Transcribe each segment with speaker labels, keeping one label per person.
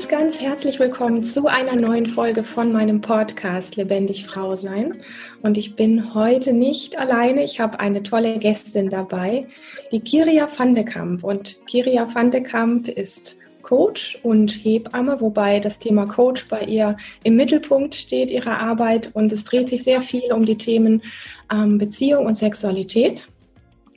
Speaker 1: Ganz, ganz herzlich willkommen zu einer neuen Folge von meinem Podcast Lebendig Frau sein. Und ich bin heute nicht alleine. Ich habe eine tolle Gästin dabei, die Kiria van de Kamp. Und Kiria van de Kamp ist Coach und Hebamme, wobei das Thema Coach bei ihr im Mittelpunkt steht, ihrer Arbeit. Und es dreht sich sehr viel um die Themen ähm, Beziehung und Sexualität.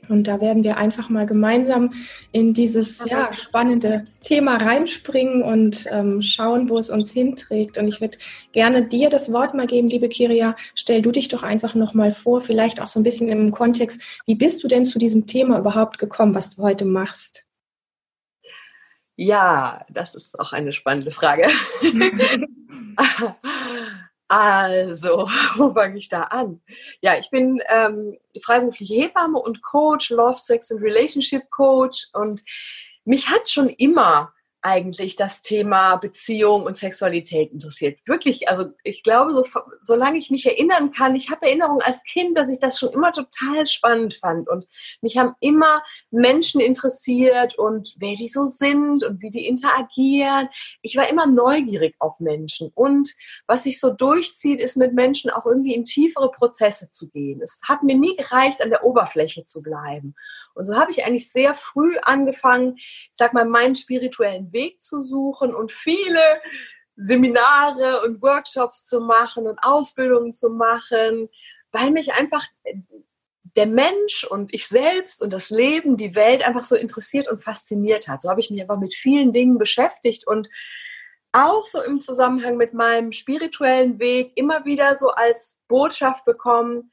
Speaker 1: Und da werden wir einfach mal gemeinsam in dieses ja, spannende Thema reinspringen und ähm, schauen, wo es uns hinträgt. Und ich würde gerne dir das Wort mal geben, liebe Kiria. Stell du dich doch einfach nochmal vor, vielleicht auch so ein bisschen im Kontext, wie bist du denn zu diesem Thema überhaupt gekommen, was du heute machst?
Speaker 2: Ja, das ist auch eine spannende Frage. Also, wo fange ich da an? Ja, ich bin ähm, freiberufliche Hebamme und Coach, Love, Sex and Relationship Coach und mich hat schon immer eigentlich das Thema Beziehung und Sexualität interessiert. Wirklich, also ich glaube, so, solange ich mich erinnern kann, ich habe Erinnerungen als Kind, dass ich das schon immer total spannend fand. Und mich haben immer Menschen interessiert und wer die so sind und wie die interagieren. Ich war immer neugierig auf Menschen. Und was sich so durchzieht, ist mit Menschen auch irgendwie in tiefere Prozesse zu gehen. Es hat mir nie gereicht, an der Oberfläche zu bleiben. Und so habe ich eigentlich sehr früh angefangen, ich sag mal, meinen spirituellen Weg zu suchen und viele Seminare und Workshops zu machen und Ausbildungen zu machen, weil mich einfach der Mensch und ich selbst und das Leben, die Welt einfach so interessiert und fasziniert hat. So habe ich mich einfach mit vielen Dingen beschäftigt und auch so im Zusammenhang mit meinem spirituellen Weg immer wieder so als Botschaft bekommen,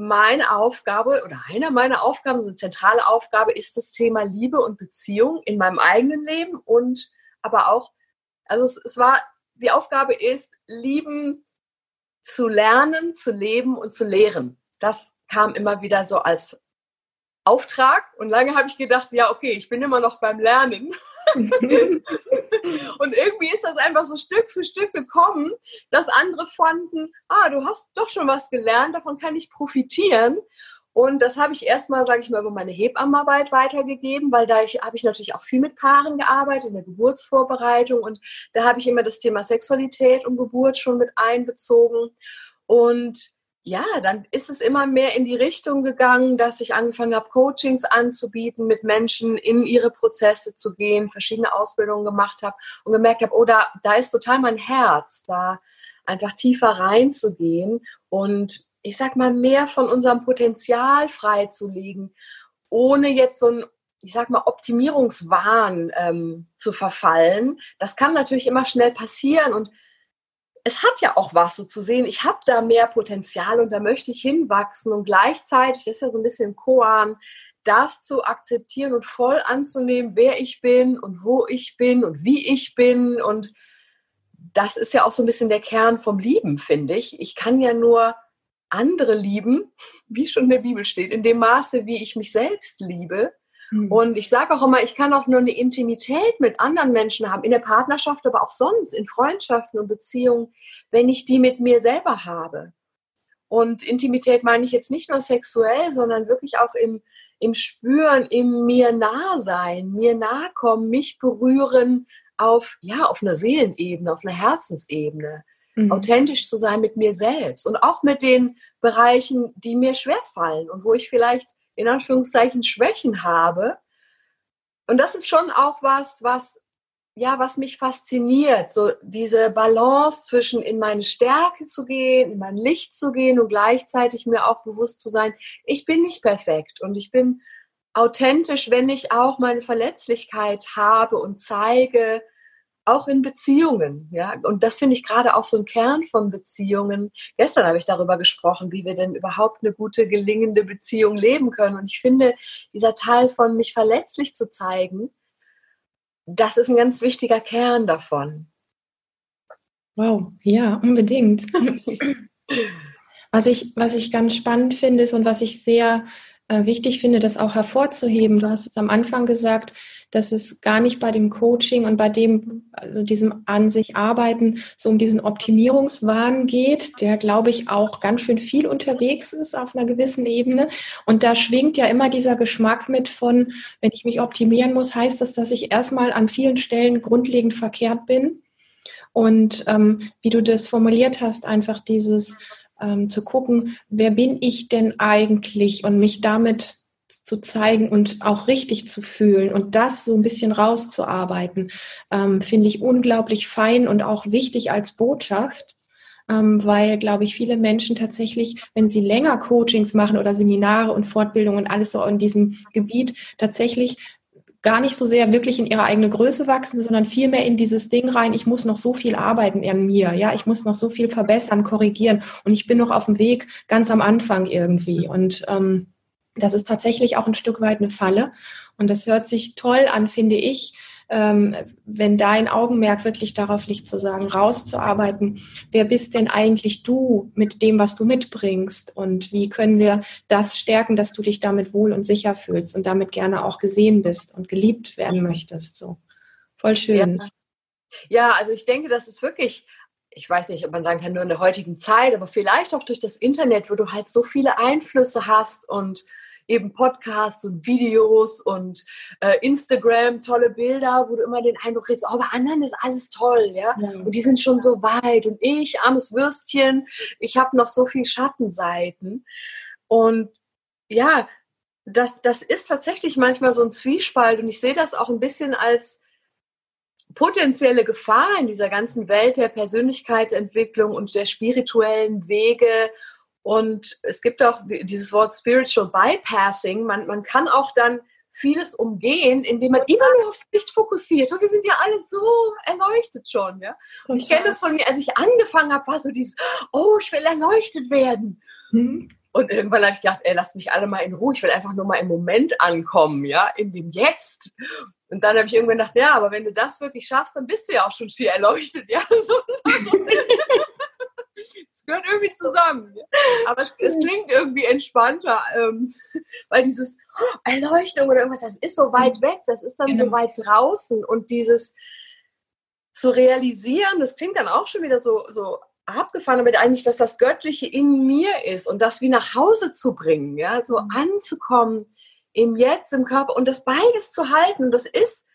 Speaker 2: meine Aufgabe oder einer meiner Aufgaben, so eine zentrale Aufgabe ist das Thema Liebe und Beziehung in meinem eigenen Leben und aber auch, also es, es war, die Aufgabe ist, lieben zu lernen, zu leben und zu lehren. Das kam immer wieder so als Auftrag und lange habe ich gedacht, ja, okay, ich bin immer noch beim Lernen. und irgendwie ist das einfach so Stück für Stück gekommen, dass andere fanden, ah, du hast doch schon was gelernt, davon kann ich profitieren. Und das habe ich erstmal, sage ich mal, über meine Hebammenarbeit weitergegeben, weil da habe ich natürlich auch viel mit Paaren gearbeitet in der Geburtsvorbereitung und da habe ich immer das Thema Sexualität und Geburt schon mit einbezogen. Und ja, dann ist es immer mehr in die Richtung gegangen, dass ich angefangen habe, Coachings anzubieten, mit Menschen in ihre Prozesse zu gehen, verschiedene Ausbildungen gemacht habe und gemerkt habe, oh, da, da ist total mein Herz, da einfach tiefer reinzugehen und ich sag mal, mehr von unserem Potenzial freizulegen, ohne jetzt so ein ich sag mal, Optimierungswahn ähm, zu verfallen. Das kann natürlich immer schnell passieren und es hat ja auch was so zu sehen, ich habe da mehr Potenzial und da möchte ich hinwachsen und gleichzeitig, das ist ja so ein bisschen Koan, das zu akzeptieren und voll anzunehmen, wer ich bin und wo ich bin und wie ich bin und das ist ja auch so ein bisschen der Kern vom Lieben, finde ich. Ich kann ja nur andere lieben, wie schon in der Bibel steht, in dem Maße, wie ich mich selbst liebe. Mhm. Und ich sage auch immer, ich kann auch nur eine Intimität mit anderen Menschen haben, in der Partnerschaft, aber auch sonst, in Freundschaften und Beziehungen, wenn ich die mit mir selber habe. Und Intimität meine ich jetzt nicht nur sexuell, sondern wirklich auch im, im Spüren, im mir nah sein, mir nahe kommen, mich berühren auf, ja, auf einer Seelenebene, auf einer Herzensebene. Mhm. Authentisch zu sein mit mir selbst und auch mit den Bereichen, die mir schwerfallen und wo ich vielleicht in Anführungszeichen Schwächen habe. Und das ist schon auch was, was ja, was mich fasziniert, so diese Balance zwischen in meine Stärke zu gehen, in mein Licht zu gehen und gleichzeitig mir auch bewusst zu sein, ich bin nicht perfekt und ich bin authentisch, wenn ich auch meine Verletzlichkeit habe und zeige auch in Beziehungen. Ja? Und das finde ich gerade auch so ein Kern von Beziehungen. Gestern habe ich darüber gesprochen, wie wir denn überhaupt eine gute, gelingende Beziehung leben können. Und ich finde, dieser Teil von mich verletzlich zu zeigen, das ist ein ganz wichtiger Kern davon.
Speaker 1: Wow, ja, unbedingt. was, ich, was ich ganz spannend finde ist und was ich sehr wichtig finde, das auch hervorzuheben. Du hast es am Anfang gesagt, dass es gar nicht bei dem Coaching und bei dem, also diesem an sich arbeiten, so um diesen Optimierungswahn geht, der, glaube ich, auch ganz schön viel unterwegs ist auf einer gewissen Ebene. Und da schwingt ja immer dieser Geschmack mit von, wenn ich mich optimieren muss, heißt das, dass ich erstmal an vielen Stellen grundlegend verkehrt bin. Und ähm, wie du das formuliert hast, einfach dieses ähm, zu gucken, wer bin ich denn eigentlich und mich damit zu zeigen und auch richtig zu fühlen und das so ein bisschen rauszuarbeiten, ähm, finde ich unglaublich fein und auch wichtig als Botschaft, ähm, weil, glaube ich, viele Menschen tatsächlich, wenn sie länger Coachings machen oder Seminare und Fortbildungen und alles so in diesem Gebiet, tatsächlich gar nicht so sehr wirklich in ihre eigene Größe wachsen, sondern vielmehr in dieses Ding rein, ich muss noch so viel arbeiten an mir, ja, ich muss noch so viel verbessern, korrigieren. Und ich bin noch auf dem Weg ganz am Anfang irgendwie. Und ähm, das ist tatsächlich auch ein Stück weit eine Falle. Und das hört sich toll an, finde ich, ähm, wenn dein Augenmerk wirklich darauf liegt, zu sagen, rauszuarbeiten, wer bist denn eigentlich du mit dem, was du mitbringst und wie können wir das stärken, dass du dich damit wohl und sicher fühlst und damit gerne auch gesehen bist und geliebt werden möchtest. So voll schön.
Speaker 2: Ja, ja also ich denke, das ist wirklich ich weiß nicht, ob man sagen kann, nur in der heutigen Zeit, aber vielleicht auch durch das Internet, wo du halt so viele Einflüsse hast und eben Podcasts und Videos und äh, Instagram, tolle Bilder, wo du immer den Eindruck kriegst, oh, bei anderen ist alles toll, ja? ja. Und die sind schon so weit und ich, armes Würstchen, ich habe noch so viel Schattenseiten. Und ja, das, das ist tatsächlich manchmal so ein Zwiespalt und ich sehe das auch ein bisschen als potenzielle Gefahr in dieser ganzen Welt der Persönlichkeitsentwicklung und der spirituellen Wege und es gibt auch dieses Wort Spiritual Bypassing. Man, man kann auch dann vieles umgehen, indem man immer nur aufs Licht fokussiert. Und wir sind ja alle so erleuchtet schon. Ja? Und ich kenne das von mir, als ich angefangen habe, war so dieses, oh, ich will erleuchtet werden. Mhm. Und irgendwann habe ich gedacht, ey, lasst mich alle mal in Ruhe. Ich will einfach nur mal im Moment ankommen, ja, in dem Jetzt. Und dann habe ich irgendwann gedacht, ja, aber wenn du das wirklich schaffst, dann bist du ja auch schon schier erleuchtet, ja. So, so. Es gehört irgendwie zusammen. Aber es, es klingt irgendwie entspannter, ähm, weil dieses oh, Erleuchtung oder irgendwas, das ist so weit weg, das ist dann genau. so weit draußen und dieses zu realisieren, das klingt dann auch schon wieder so, so abgefahren, aber eigentlich, dass das Göttliche in mir ist und das wie nach Hause zu bringen, ja, so mhm. anzukommen im Jetzt, im Körper und das beides zu halten. Das ist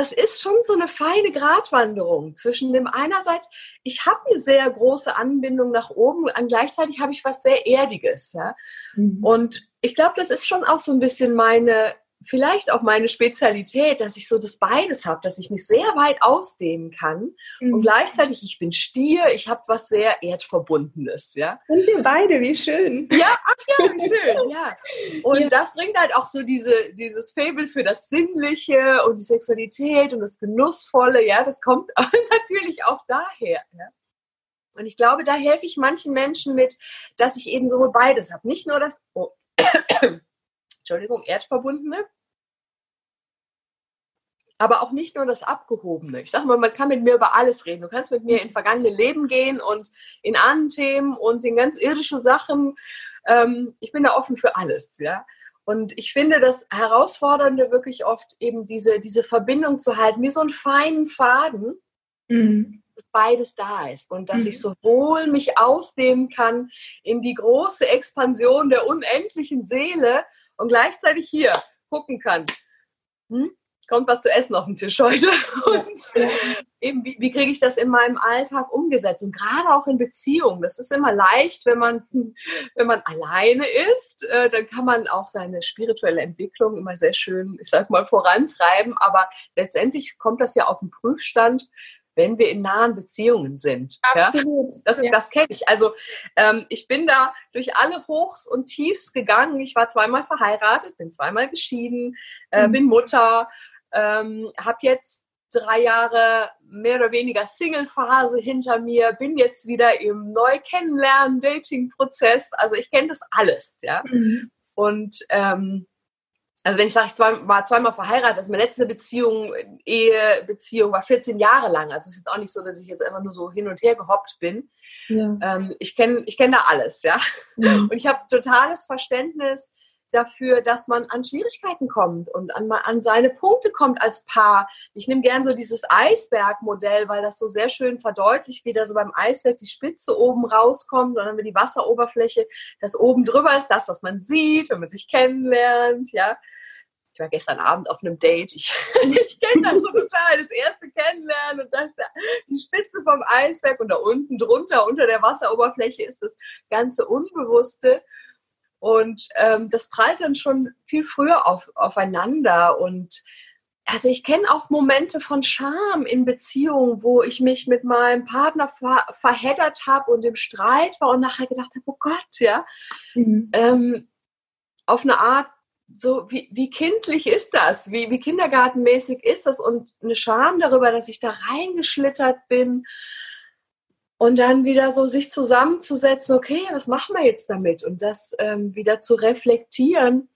Speaker 2: das ist schon so eine feine Gratwanderung zwischen dem einerseits, ich habe eine sehr große Anbindung nach oben, und gleichzeitig habe ich was sehr Erdiges. Ja? Mhm. Und ich glaube, das ist schon auch so ein bisschen meine vielleicht auch meine Spezialität, dass ich so das beides habe, dass ich mich sehr weit ausdehnen kann mhm. und gleichzeitig ich bin Stier, ich habe was sehr erdverbundenes, ja.
Speaker 1: Und wir beide, wie schön.
Speaker 2: Ja, ach ja, wie schön, ja. Und ja. das bringt halt auch so diese dieses Fabel für das Sinnliche und die Sexualität und das Genussvolle, ja, das kommt natürlich auch daher, ja. Und ich glaube, da helfe ich manchen Menschen mit, dass ich eben sowohl beides habe, nicht nur das oh. Entschuldigung, Erdverbundene. Aber auch nicht nur das Abgehobene. Ich sage mal, man kann mit mir über alles reden. Du kannst mit mir in vergangene Leben gehen und in anderen Themen und in ganz irdische Sachen. Ähm, ich bin da offen für alles, ja. Und ich finde das Herausfordernde wirklich oft eben diese, diese Verbindung zu halten, wie so einen feinen Faden, mhm. dass beides da ist und dass mhm. ich sowohl mich ausdehnen kann in die große Expansion der unendlichen Seele, und gleichzeitig hier gucken kann. Hm? Kommt was zu essen auf den Tisch heute? Und ja. eben, wie, wie kriege ich das in meinem Alltag umgesetzt? Und gerade auch in Beziehungen. Das ist immer leicht, wenn man, wenn man alleine ist. Äh, dann kann man auch seine spirituelle Entwicklung immer sehr schön, ich sag mal, vorantreiben. Aber letztendlich kommt das ja auf den Prüfstand, wenn wir in nahen Beziehungen sind. Absolut. Ja? Das, ja. das kenne ich. Also ähm, ich bin da durch alle Hochs und Tiefs gegangen. Ich war zweimal verheiratet, bin zweimal geschieden, äh, mhm. bin Mutter, ähm, habe jetzt drei Jahre mehr oder weniger Single-Phase hinter mir, bin jetzt wieder im Neu-Kennenlernen, Dating-Prozess. Also ich kenne das alles, ja. Mhm. Und ähm, also wenn ich sage, ich zwei, war zweimal verheiratet, also meine letzte Beziehung, Ehebeziehung war 14 Jahre lang. Also es ist jetzt auch nicht so, dass ich jetzt einfach nur so hin und her gehoppt bin. Ja. Ähm, ich kenne ich kenn da alles, ja. Mhm. Und ich habe totales Verständnis dafür, dass man an Schwierigkeiten kommt und an, an seine Punkte kommt als Paar. Ich nehme gern so dieses Eisbergmodell, weil das so sehr schön verdeutlicht, wie da so beim Eisberg die Spitze oben rauskommt und dann wird die Wasseroberfläche, das oben drüber ist das, was man sieht, wenn man sich kennenlernt, ja. war gestern Abend auf einem Date. Ich, ich kenne das so total. Das erste Kennenlernen und das da, die Spitze vom Eisberg und da unten drunter, unter der Wasseroberfläche ist das ganze Unbewusste. Und ähm, das prallt dann schon viel früher auf, aufeinander. Und also ich kenne auch Momente von Scham in Beziehungen, wo ich mich mit meinem Partner ver verheddert habe und im Streit war und nachher gedacht habe, oh Gott, ja. Mhm. Ähm, auf eine Art, so wie, wie kindlich ist das? Wie, wie kindergartenmäßig ist das? Und eine Scham darüber, dass ich da reingeschlittert bin und dann wieder so sich zusammenzusetzen, okay, was machen wir jetzt damit? Und das ähm, wieder zu reflektieren.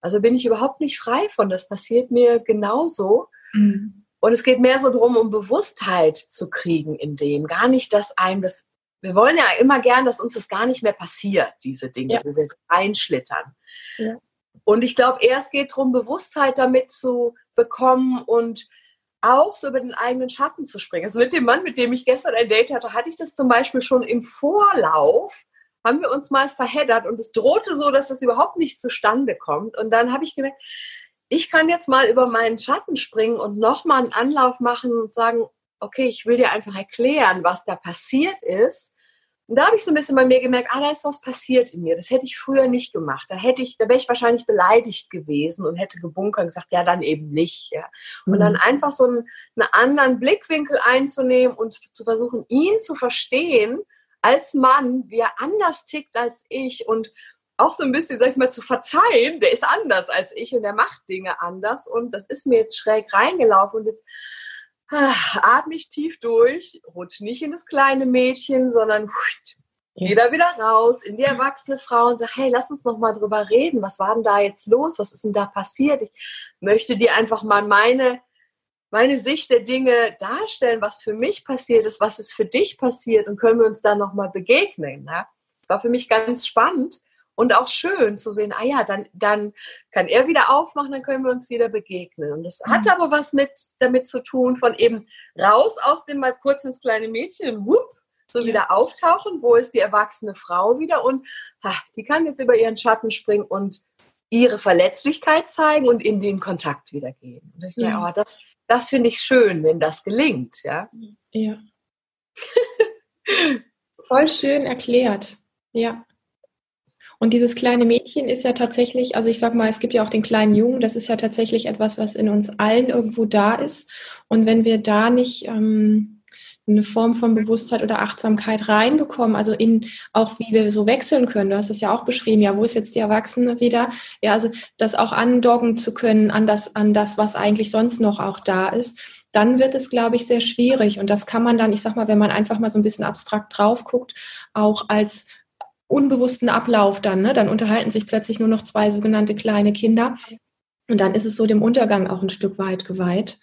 Speaker 2: Also bin ich überhaupt nicht frei von. Das passiert mir genauso. Mhm. Und es geht mehr so darum, um Bewusstheit zu kriegen in dem. Gar nicht, dass einem das, wir wollen ja immer gern, dass uns das gar nicht mehr passiert, diese Dinge, ja. wo wir so reinschlittern. Ja. Und ich glaube, erst geht darum, Bewusstheit damit zu bekommen und auch so über den eigenen Schatten zu springen. Also mit dem Mann, mit dem ich gestern ein Date hatte, hatte ich das zum Beispiel schon im Vorlauf, haben wir uns mal verheddert und es drohte so, dass das überhaupt nicht zustande kommt. Und dann habe ich gedacht, ich kann jetzt mal über meinen Schatten springen und nochmal einen Anlauf machen und sagen, okay, ich will dir einfach erklären, was da passiert ist und da habe ich so ein bisschen bei mir gemerkt, ah, da ist was passiert in mir. Das hätte ich früher nicht gemacht. Da hätte ich, da wäre ich wahrscheinlich beleidigt gewesen und hätte gebunkert und gesagt, ja, dann eben nicht. Ja. Und mhm. dann einfach so einen, einen anderen Blickwinkel einzunehmen und zu versuchen, ihn zu verstehen als Mann, wie er anders tickt als ich und auch so ein bisschen, sag ich mal, zu verzeihen, der ist anders als ich und der macht Dinge anders und das ist mir jetzt schräg reingelaufen und jetzt atme ich tief durch, rutsch nicht in das kleine Mädchen, sondern ja. da wieder raus in die erwachsene Frau und sag, hey, lass uns noch mal drüber reden. Was war denn da jetzt los? Was ist denn da passiert? Ich möchte dir einfach mal meine, meine Sicht der Dinge darstellen, was für mich passiert ist, was ist für dich passiert und können wir uns da noch mal begegnen. Ja? Das war für mich ganz spannend und auch schön zu sehen, ah ja, dann, dann kann er wieder aufmachen, dann können wir uns wieder begegnen. Und das mhm. hat aber was mit damit zu tun, von eben raus aus dem mal kurz ins kleine Mädchen, whoop, so ja. wieder auftauchen, wo ist die erwachsene Frau wieder und ha, die kann jetzt über ihren Schatten springen und ihre Verletzlichkeit zeigen und in den Kontakt wieder gehen. Und ich denke, oh, das, das finde ich schön, wenn das gelingt. Ja.
Speaker 1: ja. Voll schön erklärt. Ja. Und dieses kleine Mädchen ist ja tatsächlich, also ich sag mal, es gibt ja auch den kleinen Jungen, das ist ja tatsächlich etwas, was in uns allen irgendwo da ist. Und wenn wir da nicht ähm, eine Form von Bewusstheit oder Achtsamkeit reinbekommen, also in auch wie wir so wechseln können, du hast es ja auch beschrieben, ja, wo ist jetzt die Erwachsene wieder? Ja, also das auch andocken zu können an das, an das, was eigentlich sonst noch auch da ist dann wird es, glaube ich, sehr schwierig. Und das kann man dann, ich sag mal, wenn man einfach mal so ein bisschen abstrakt drauf guckt, auch als unbewussten Ablauf dann. Ne? Dann unterhalten sich plötzlich nur noch zwei sogenannte kleine Kinder. Und dann ist es so dem Untergang auch ein Stück weit geweiht.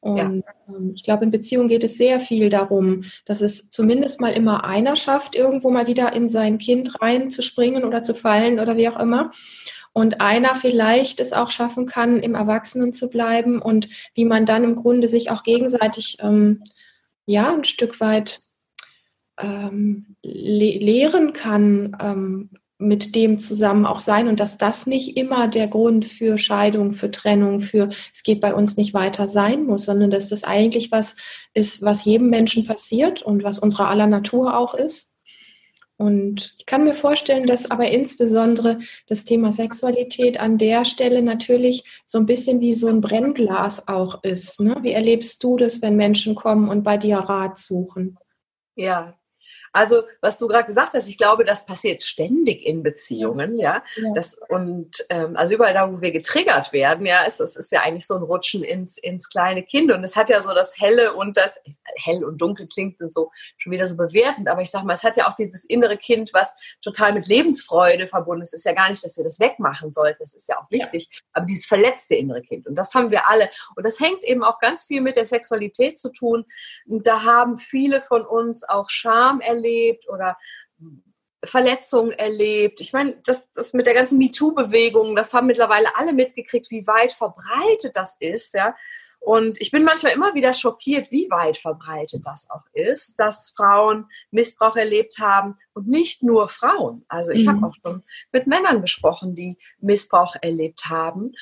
Speaker 1: Und ja. Ähm, ich glaube, in Beziehungen geht es sehr viel darum, dass es zumindest mal immer einer schafft, irgendwo mal wieder in sein Kind reinzuspringen oder zu fallen oder wie auch immer. Und einer vielleicht es auch schaffen kann, im Erwachsenen zu bleiben und wie man dann im Grunde sich auch gegenseitig ähm, ja ein Stück weit ähm, le lehren kann, ähm, mit dem zusammen auch sein und dass das nicht immer der Grund für Scheidung, für Trennung, für es geht bei uns nicht weiter sein muss, sondern dass das eigentlich was ist, was jedem Menschen passiert und was unserer aller Natur auch ist. Und ich kann mir vorstellen, dass aber insbesondere das Thema Sexualität an der Stelle natürlich so ein bisschen wie so ein Brennglas auch ist. Ne? Wie erlebst du das, wenn Menschen kommen und bei dir Rat suchen?
Speaker 2: Ja, also, was du gerade gesagt hast, ich glaube, das passiert ständig in Beziehungen, ja. ja. Das, und ähm, also überall da, wo wir getriggert werden, ja, ist es ist ja eigentlich so ein Rutschen ins, ins kleine Kind. Und es hat ja so das Helle und das, hell und dunkel klingt und so schon wieder so bewertend, aber ich sag mal, es hat ja auch dieses innere Kind, was total mit Lebensfreude verbunden ist. Es ist ja gar nicht, dass wir das wegmachen sollten, das ist ja auch wichtig, ja. aber dieses verletzte innere Kind. Und das haben wir alle. Und das hängt eben auch ganz viel mit der Sexualität zu tun. Und da haben viele von uns auch Scham erlebt erlebt oder Verletzungen erlebt. Ich meine, das, das mit der ganzen MeToo-Bewegung, das haben mittlerweile alle mitgekriegt, wie weit verbreitet das ist, ja. Und ich bin manchmal immer wieder schockiert, wie weit verbreitet das auch ist, dass Frauen Missbrauch erlebt haben und nicht nur Frauen. Also ich mhm. habe auch schon mit Männern gesprochen, die Missbrauch erlebt haben.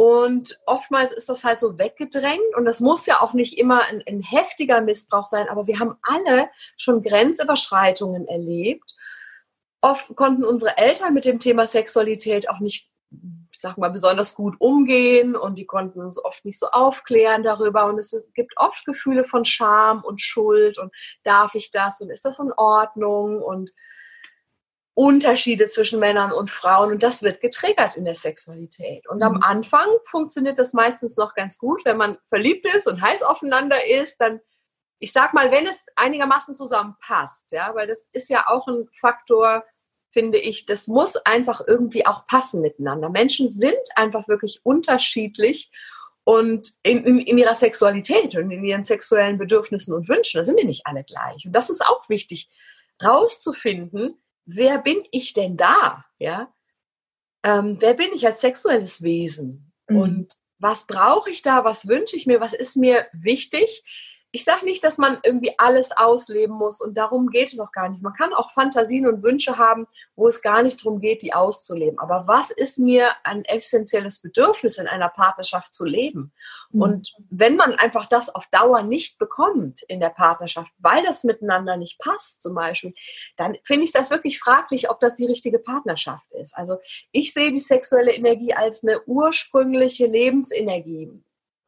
Speaker 2: Und oftmals ist das halt so weggedrängt und das muss ja auch nicht immer ein, ein heftiger Missbrauch sein, aber wir haben alle schon Grenzüberschreitungen erlebt. Oft konnten unsere Eltern mit dem Thema Sexualität auch nicht, ich sag mal, besonders gut umgehen und die konnten uns oft nicht so aufklären darüber. Und es gibt oft Gefühle von Scham und Schuld und darf ich das und ist das in Ordnung und Unterschiede zwischen Männern und Frauen und das wird getriggert in der Sexualität. Und am mhm. Anfang funktioniert das meistens noch ganz gut, wenn man verliebt ist und heiß aufeinander ist, dann ich sag mal, wenn es einigermaßen zusammenpasst, ja, weil das ist ja auch ein Faktor, finde ich, das muss einfach irgendwie auch passen miteinander. Menschen sind einfach wirklich unterschiedlich und in, in, in, ihrer Sexualität und in ihren sexuellen Bedürfnissen und Wünschen, da sind wir nicht alle gleich. Und das ist auch wichtig, rauszufinden, wer bin ich denn da? Ja? Ähm, wer bin ich als sexuelles Wesen? Mhm. Und was brauche ich da? Was wünsche ich mir? Was ist mir wichtig? Ich sage nicht, dass man irgendwie alles ausleben muss und darum geht es auch gar nicht. Man kann auch Fantasien und Wünsche haben, wo es gar nicht darum geht, die auszuleben. Aber was ist mir ein essentielles Bedürfnis in einer Partnerschaft zu leben? Mhm. Und wenn man einfach das auf Dauer nicht bekommt in der Partnerschaft, weil das miteinander nicht passt zum Beispiel, dann finde ich das wirklich fraglich, ob das die richtige Partnerschaft ist. Also ich sehe die sexuelle Energie als eine ursprüngliche Lebensenergie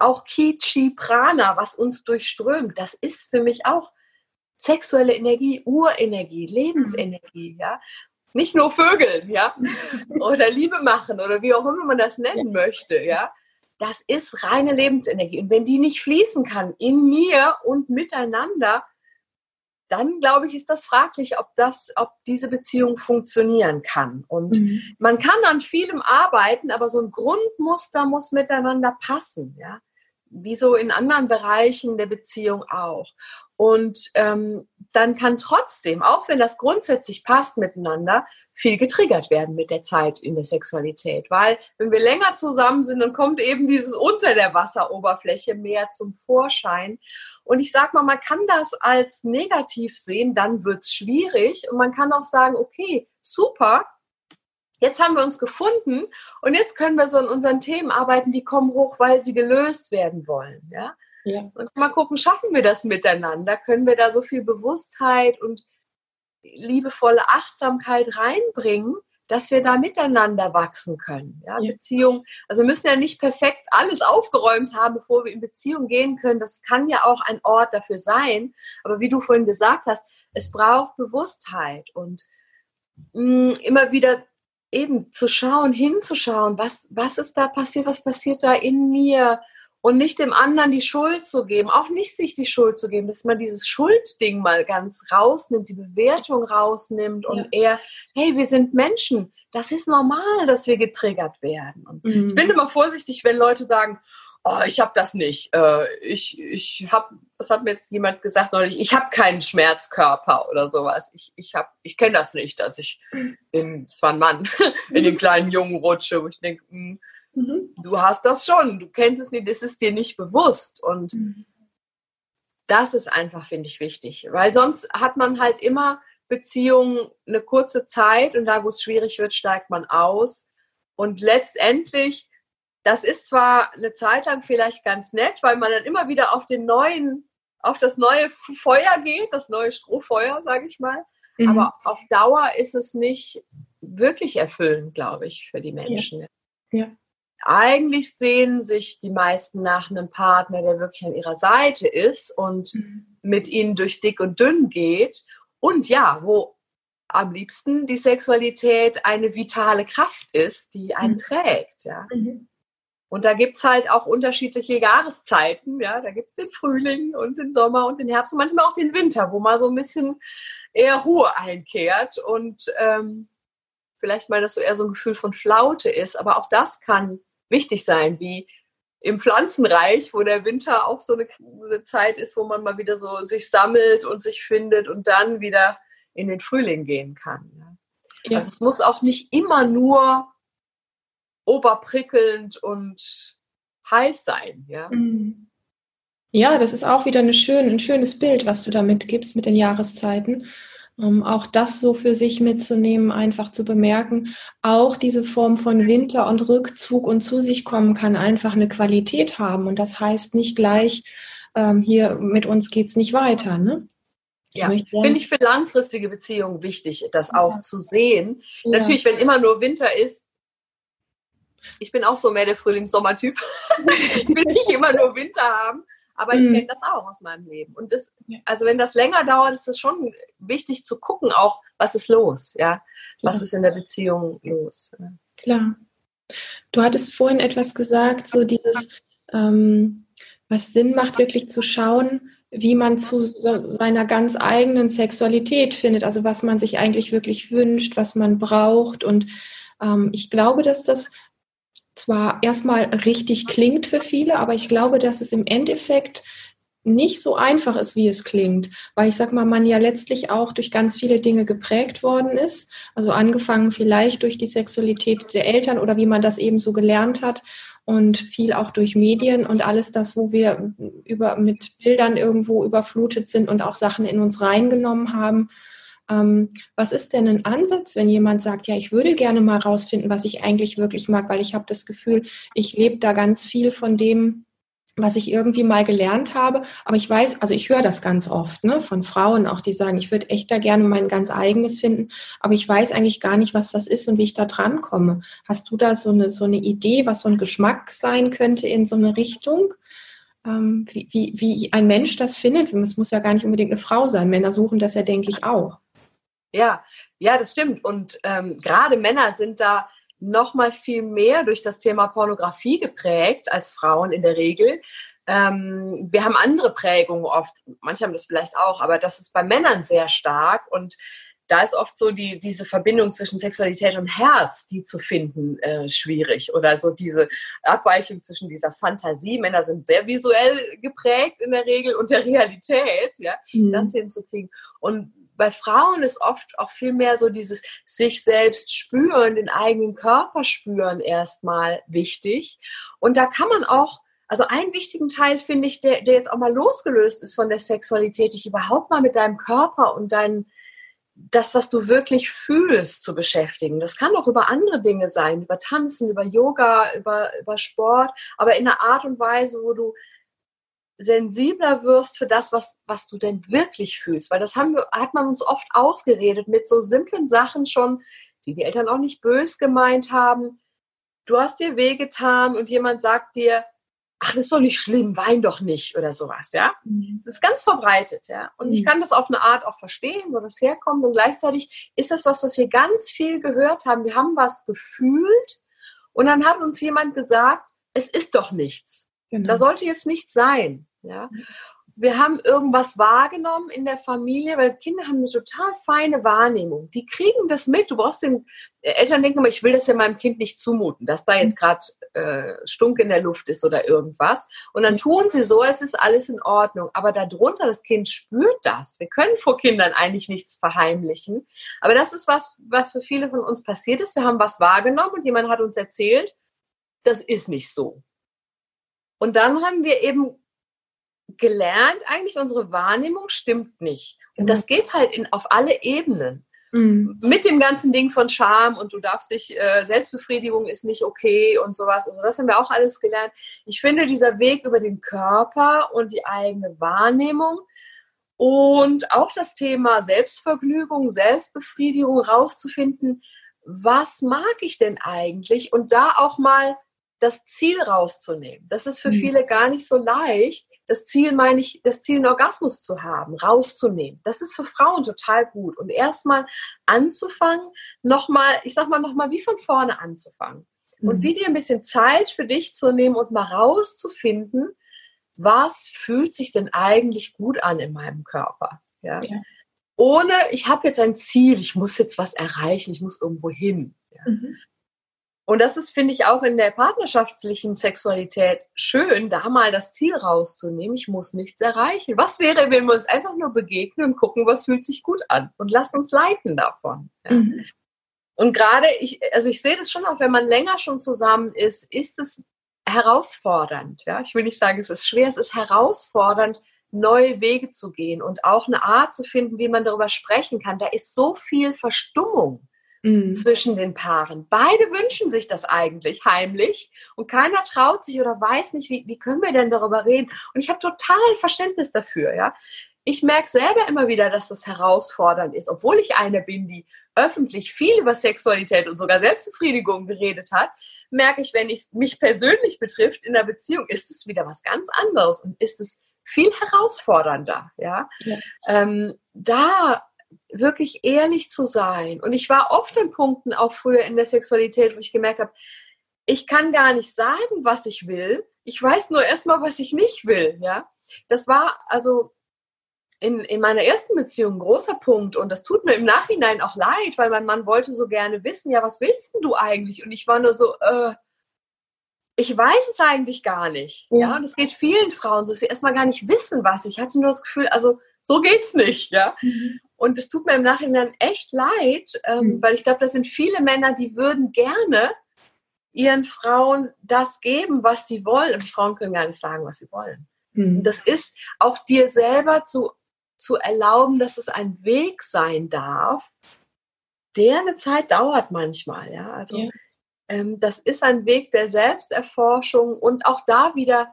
Speaker 2: auch Kichi Prana, was uns durchströmt, das ist für mich auch sexuelle Energie, Urenergie, Lebensenergie, ja. Nicht nur Vögeln, ja, oder Liebe machen oder wie auch immer man das nennen möchte, ja. Das ist reine Lebensenergie. Und wenn die nicht fließen kann in mir und miteinander, dann glaube ich, ist das fraglich, ob das, ob diese Beziehung funktionieren kann. Und mhm. man kann an vielem arbeiten, aber so ein Grundmuster muss miteinander passen, ja wie so in anderen Bereichen der Beziehung auch. Und ähm, dann kann trotzdem, auch wenn das grundsätzlich passt miteinander, viel getriggert werden mit der Zeit in der Sexualität. Weil wenn wir länger zusammen sind, dann kommt eben dieses unter der Wasseroberfläche mehr zum Vorschein. Und ich sage mal, man kann das als negativ sehen, dann wird es schwierig. Und man kann auch sagen, okay, super, jetzt haben wir uns gefunden und jetzt können wir so an unseren Themen arbeiten, die kommen hoch, weil sie gelöst werden wollen. Ja? ja. Und mal gucken, schaffen wir das miteinander? Können wir da so viel Bewusstheit und liebevolle Achtsamkeit reinbringen, dass wir da miteinander wachsen können. Ja, ja. Beziehung, also wir müssen ja nicht perfekt alles aufgeräumt haben, bevor wir in Beziehung gehen können. Das kann ja auch ein Ort dafür sein. Aber wie du vorhin gesagt hast, es braucht Bewusstheit und mh, mm, immer wieder eben zu schauen, hinzuschauen, was, was ist da passiert, was passiert da in mir und nicht dem anderen die Schuld zu geben, auch nicht sich die Schuld zu geben, dass man dieses Schuldding mal ganz rausnimmt, die Bewertung rausnimmt und eher, hey, wir sind Menschen, das ist normal, dass wir getriggert werden. Und mhm. ich bin immer vorsichtig, wenn Leute sagen, oh, ich habe das nicht. Äh, ich ich habe, was hat mir jetzt jemand gesagt neulich, ich habe keinen Schmerzkörper oder sowas. Ich, ich, ich kenne das nicht, dass ich, in, das war ein Mann, in den kleinen Jungen rutsche, wo ich denke, hm, mhm. du hast das schon, du kennst es nicht, das ist dir nicht bewusst. Und mhm. das ist einfach, finde ich, wichtig, weil sonst hat man halt immer Beziehungen eine kurze Zeit und da, wo es schwierig wird, steigt man aus. Und letztendlich das ist zwar eine Zeit lang vielleicht ganz nett, weil man dann immer wieder auf den neuen, auf das neue Feuer geht, das neue Strohfeuer, sage ich mal. Mhm. Aber auf Dauer ist es nicht wirklich erfüllend, glaube ich, für die Menschen. Ja. ja. Eigentlich sehen sich die meisten nach einem Partner, der wirklich an ihrer Seite ist und mhm. mit ihnen durch dick und dünn geht. Und ja, wo am liebsten die Sexualität eine vitale Kraft ist, die einen mhm. trägt. Ja. Mhm. Und da gibt es halt auch unterschiedliche Jahreszeiten. Ja, da gibt es den Frühling und den Sommer und den Herbst und manchmal auch den Winter, wo mal so ein bisschen eher Ruhe einkehrt und ähm, vielleicht mal das so eher so ein Gefühl von Flaute ist. Aber auch das kann wichtig sein, wie im Pflanzenreich, wo der Winter auch so eine, so eine Zeit ist, wo man mal wieder so sich sammelt und sich findet und dann wieder in den Frühling gehen kann. Ja. Ja. Also es muss auch nicht immer nur oberprickelnd und heiß sein. Ja? Mhm.
Speaker 1: ja, das ist auch wieder eine schön, ein schönes Bild, was du da mitgibst mit den Jahreszeiten. Um auch das so für sich mitzunehmen, einfach zu bemerken, auch diese Form von Winter und Rückzug und zu sich kommen kann einfach eine Qualität haben. Und das heißt nicht gleich, ähm, hier mit uns geht es nicht weiter. Ne?
Speaker 2: Ja, finde ich für langfristige Beziehungen wichtig, das auch ja. zu sehen. Ja. Natürlich, wenn immer nur Winter ist, ich bin auch so mehr der Frühlings-Sommer-Typ. ich will nicht immer nur Winter haben, aber ich mhm. kenne das auch aus meinem Leben. Und das, also wenn das länger dauert, ist es schon wichtig zu gucken, auch was ist los, ja, was ja. ist in der Beziehung los.
Speaker 1: Klar. Du hattest vorhin etwas gesagt, so dieses, ähm, was Sinn macht, wirklich zu schauen, wie man zu seiner ganz eigenen Sexualität findet, also was man sich eigentlich wirklich wünscht, was man braucht. Und ähm, ich glaube, dass das zwar erstmal richtig klingt für viele, aber ich glaube, dass es im Endeffekt nicht so einfach ist, wie es klingt, weil ich sag mal, man ja letztlich auch durch ganz viele Dinge geprägt worden ist. Also angefangen vielleicht durch die Sexualität der Eltern oder wie man das eben so gelernt hat und viel auch durch Medien und alles das, wo wir über, mit Bildern irgendwo überflutet sind und auch Sachen in uns reingenommen haben. Ähm, was ist denn ein Ansatz, wenn jemand sagt, ja, ich würde gerne mal rausfinden, was ich eigentlich wirklich mag, weil ich habe das Gefühl, ich lebe da ganz viel von dem, was ich irgendwie mal gelernt habe. Aber ich weiß, also ich höre das ganz oft ne, von Frauen auch, die sagen, ich würde echt da gerne mein ganz eigenes finden, aber ich weiß eigentlich gar nicht, was das ist und wie ich da dran komme. Hast du da so eine, so eine Idee, was so ein Geschmack sein könnte in so eine Richtung? Ähm, wie, wie, wie ein Mensch das findet? Es muss ja gar nicht unbedingt eine Frau sein. Männer suchen das ja, denke ich, auch.
Speaker 2: Ja, ja, das stimmt. Und ähm, gerade Männer sind da noch mal viel mehr durch das Thema Pornografie geprägt als Frauen in der Regel. Ähm, wir haben andere Prägungen oft, manche haben das vielleicht auch, aber das ist bei Männern sehr stark und da ist oft so die, diese Verbindung zwischen Sexualität und Herz, die zu finden, äh, schwierig. Oder so diese Abweichung zwischen dieser Fantasie. Männer sind sehr visuell geprägt in der Regel und der Realität, ja, mhm. das hinzukriegen. Und bei Frauen ist oft auch viel mehr so dieses sich selbst spüren, den eigenen Körper spüren erstmal wichtig. Und da kann man auch, also einen wichtigen Teil finde ich, der, der jetzt auch mal losgelöst ist von der Sexualität, dich überhaupt mal mit deinem Körper und deinen das, was du wirklich fühlst, zu beschäftigen. Das kann auch über andere Dinge sein, über Tanzen, über Yoga, über, über Sport, aber in einer Art und Weise, wo du sensibler wirst für das, was, was du denn wirklich fühlst. Weil das haben wir, hat man uns oft ausgeredet mit so simplen Sachen schon, die die Eltern auch nicht bös gemeint haben. Du hast dir wehgetan und jemand sagt dir, ach, das ist doch nicht schlimm, wein doch nicht oder sowas, ja. Mhm. Das ist ganz verbreitet, ja. Und mhm. ich kann das auf eine Art auch verstehen, wo das herkommt. Und gleichzeitig ist das was, was wir ganz viel gehört haben. Wir haben was gefühlt und dann hat uns jemand gesagt, es ist doch nichts. Genau. Da sollte jetzt nichts sein. Ja? Wir haben irgendwas wahrgenommen in der Familie, weil Kinder haben eine total feine Wahrnehmung. Die kriegen das mit. Du brauchst den äh, Eltern denken immer, ich will das ja meinem Kind nicht zumuten, dass da jetzt gerade äh, Stunk in der Luft ist oder irgendwas. Und dann tun sie so, als ist alles in Ordnung. Aber darunter, das Kind spürt das. Wir können vor Kindern eigentlich nichts verheimlichen. Aber das ist was, was für viele von uns passiert ist. Wir haben was wahrgenommen und jemand hat uns erzählt, das ist nicht so. Und dann haben wir eben gelernt, eigentlich unsere Wahrnehmung stimmt nicht. Und das mhm. geht halt in, auf alle Ebenen. Mhm. Mit dem ganzen Ding von Scham und du darfst dich, äh, Selbstbefriedigung ist nicht okay und sowas. Also das haben wir auch alles gelernt. Ich finde, dieser Weg über den Körper und die eigene Wahrnehmung und auch das Thema Selbstvergnügung, Selbstbefriedigung rauszufinden, was mag ich denn eigentlich? Und da auch mal das Ziel rauszunehmen. Das ist für mhm. viele gar nicht so leicht, das Ziel meine ich, das Ziel, einen Orgasmus zu haben, rauszunehmen. Das ist für Frauen total gut. Und erstmal anzufangen, nochmal, ich sag mal, nochmal wie von vorne anzufangen. Mhm. Und wie dir ein bisschen Zeit für dich zu nehmen und mal rauszufinden, was fühlt sich denn eigentlich gut an in meinem Körper. Ja. ja. Ohne, ich habe jetzt ein Ziel, ich muss jetzt was erreichen, ich muss irgendwo hin. Ja. Mhm. Und das ist, finde ich, auch in der partnerschaftlichen Sexualität schön, da mal das Ziel rauszunehmen. Ich muss nichts erreichen. Was wäre, wenn wir uns einfach nur begegnen und gucken, was fühlt sich gut an und lassen uns leiten davon. Ja. Mhm. Und gerade, ich, also ich sehe das schon auch, wenn man länger schon zusammen ist, ist es herausfordernd. Ja, ich will nicht sagen, es ist schwer, es ist herausfordernd, neue Wege zu gehen und auch eine Art zu finden, wie man darüber sprechen kann. Da ist so viel Verstummung mhm. zwischen den Paaren. Beide wünschen sich das eigentlich heimlich und keiner traut sich oder weiß nicht, wie, wie können wir denn darüber reden. Und ich habe total Verständnis dafür, ja. Ich merke selber immer wieder, dass das herausfordernd ist, obwohl ich eine bin, die öffentlich viel über Sexualität und sogar Selbstbefriedigung geredet hat, merke ich, wenn es mich persönlich betrifft in der Beziehung, ist es wieder was ganz anderes und ist es viel herausfordernder, ja. ja. Ähm, da wirklich ehrlich zu sein. Und ich war oft an Punkten, auch früher in der Sexualität, wo ich gemerkt habe, ich kann gar nicht sagen, was ich will. Ich weiß nur erstmal, was ich nicht will. Ja, das war also in, in meiner ersten Beziehung ein großer Punkt. Und das tut mir im Nachhinein auch leid, weil mein Mann wollte so gerne wissen, ja, was willst denn du eigentlich? Und ich war nur so, äh, ich weiß es eigentlich gar nicht. Ja, ja und es geht vielen Frauen so, dass sie erstmal gar nicht wissen, was. Ich hatte nur das Gefühl, also so geht's nicht, ja. Mhm. Und es tut mir im Nachhinein echt leid, ähm, mhm. weil ich glaube, das sind viele Männer, die würden gerne ihren Frauen das geben, was sie wollen. Und die Frauen können gar nicht sagen, was sie wollen. Mhm. Das ist auch dir selber zu, zu erlauben, dass es ein Weg sein darf, der eine Zeit dauert manchmal. Ja, also ja. Ähm, das ist ein Weg der Selbsterforschung und auch da wieder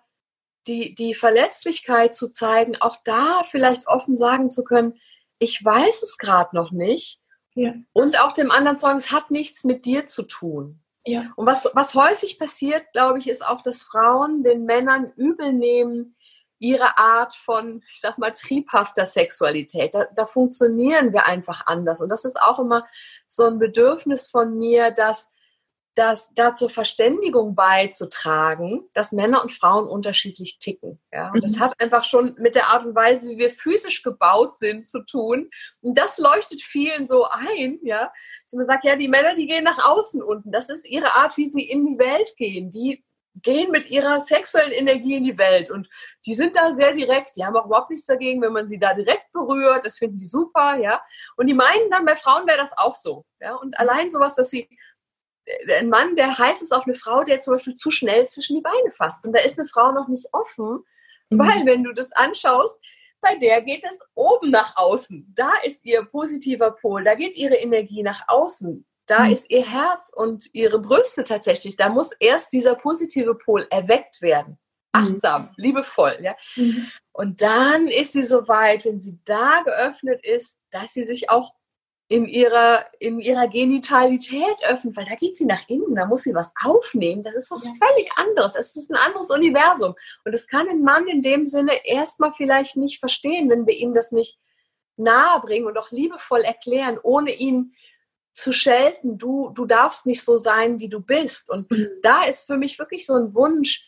Speaker 2: die, die Verletzlichkeit zu zeigen, auch da vielleicht offen sagen zu können, ich weiß es gerade noch nicht. Ja. Und auch dem anderen sagen, es hat nichts mit dir zu tun. Ja. Und was, was häufig passiert, glaube ich, ist auch, dass Frauen den Männern übel nehmen, ihre Art von, ich sag mal, triebhafter Sexualität. Da, da funktionieren wir einfach anders. Und das ist auch immer so ein Bedürfnis von mir, dass das da zur Verständigung beizutragen, dass Männer und Frauen unterschiedlich ticken. Ja? Und mhm. das hat einfach schon mit der Art und Weise, wie wir physisch gebaut sind, zu tun. Und das leuchtet vielen so ein, ja. Dass man sagt, ja, die Männer, die gehen nach außen unten. Das ist ihre Art, wie sie in die Welt gehen. Die gehen mit ihrer sexuellen Energie in die Welt und die sind da sehr direkt. Die haben auch überhaupt nichts dagegen, wenn man sie da direkt berührt. Das finden die super, ja. Und die meinen dann, bei Frauen wäre das auch so, ja. Und allein sowas, dass sie ein Mann, der heiß ist auf eine Frau, der zum Beispiel zu schnell zwischen die Beine fasst. Und da ist eine Frau noch nicht offen, mhm. weil wenn du das anschaust, bei der geht es oben nach außen. Da ist ihr positiver Pol, da geht ihre Energie nach außen. Da mhm. ist ihr Herz und ihre Brüste tatsächlich. Da muss erst dieser positive Pol erweckt werden. Mhm. Achtsam, mhm. liebevoll. Ja? Mhm. Und dann ist sie so weit, wenn sie da geöffnet ist, dass sie sich auch in ihrer, in ihrer Genitalität öffnet, weil da geht sie nach innen, da muss sie was aufnehmen. Das ist was ja. völlig anderes. Es ist ein anderes Universum. Und das kann ein Mann in dem Sinne erstmal vielleicht nicht verstehen, wenn wir ihm das nicht nahebringen und auch liebevoll erklären, ohne ihn zu schelten. Du, du darfst nicht so sein, wie du bist. Und mhm. da ist für mich wirklich so ein Wunsch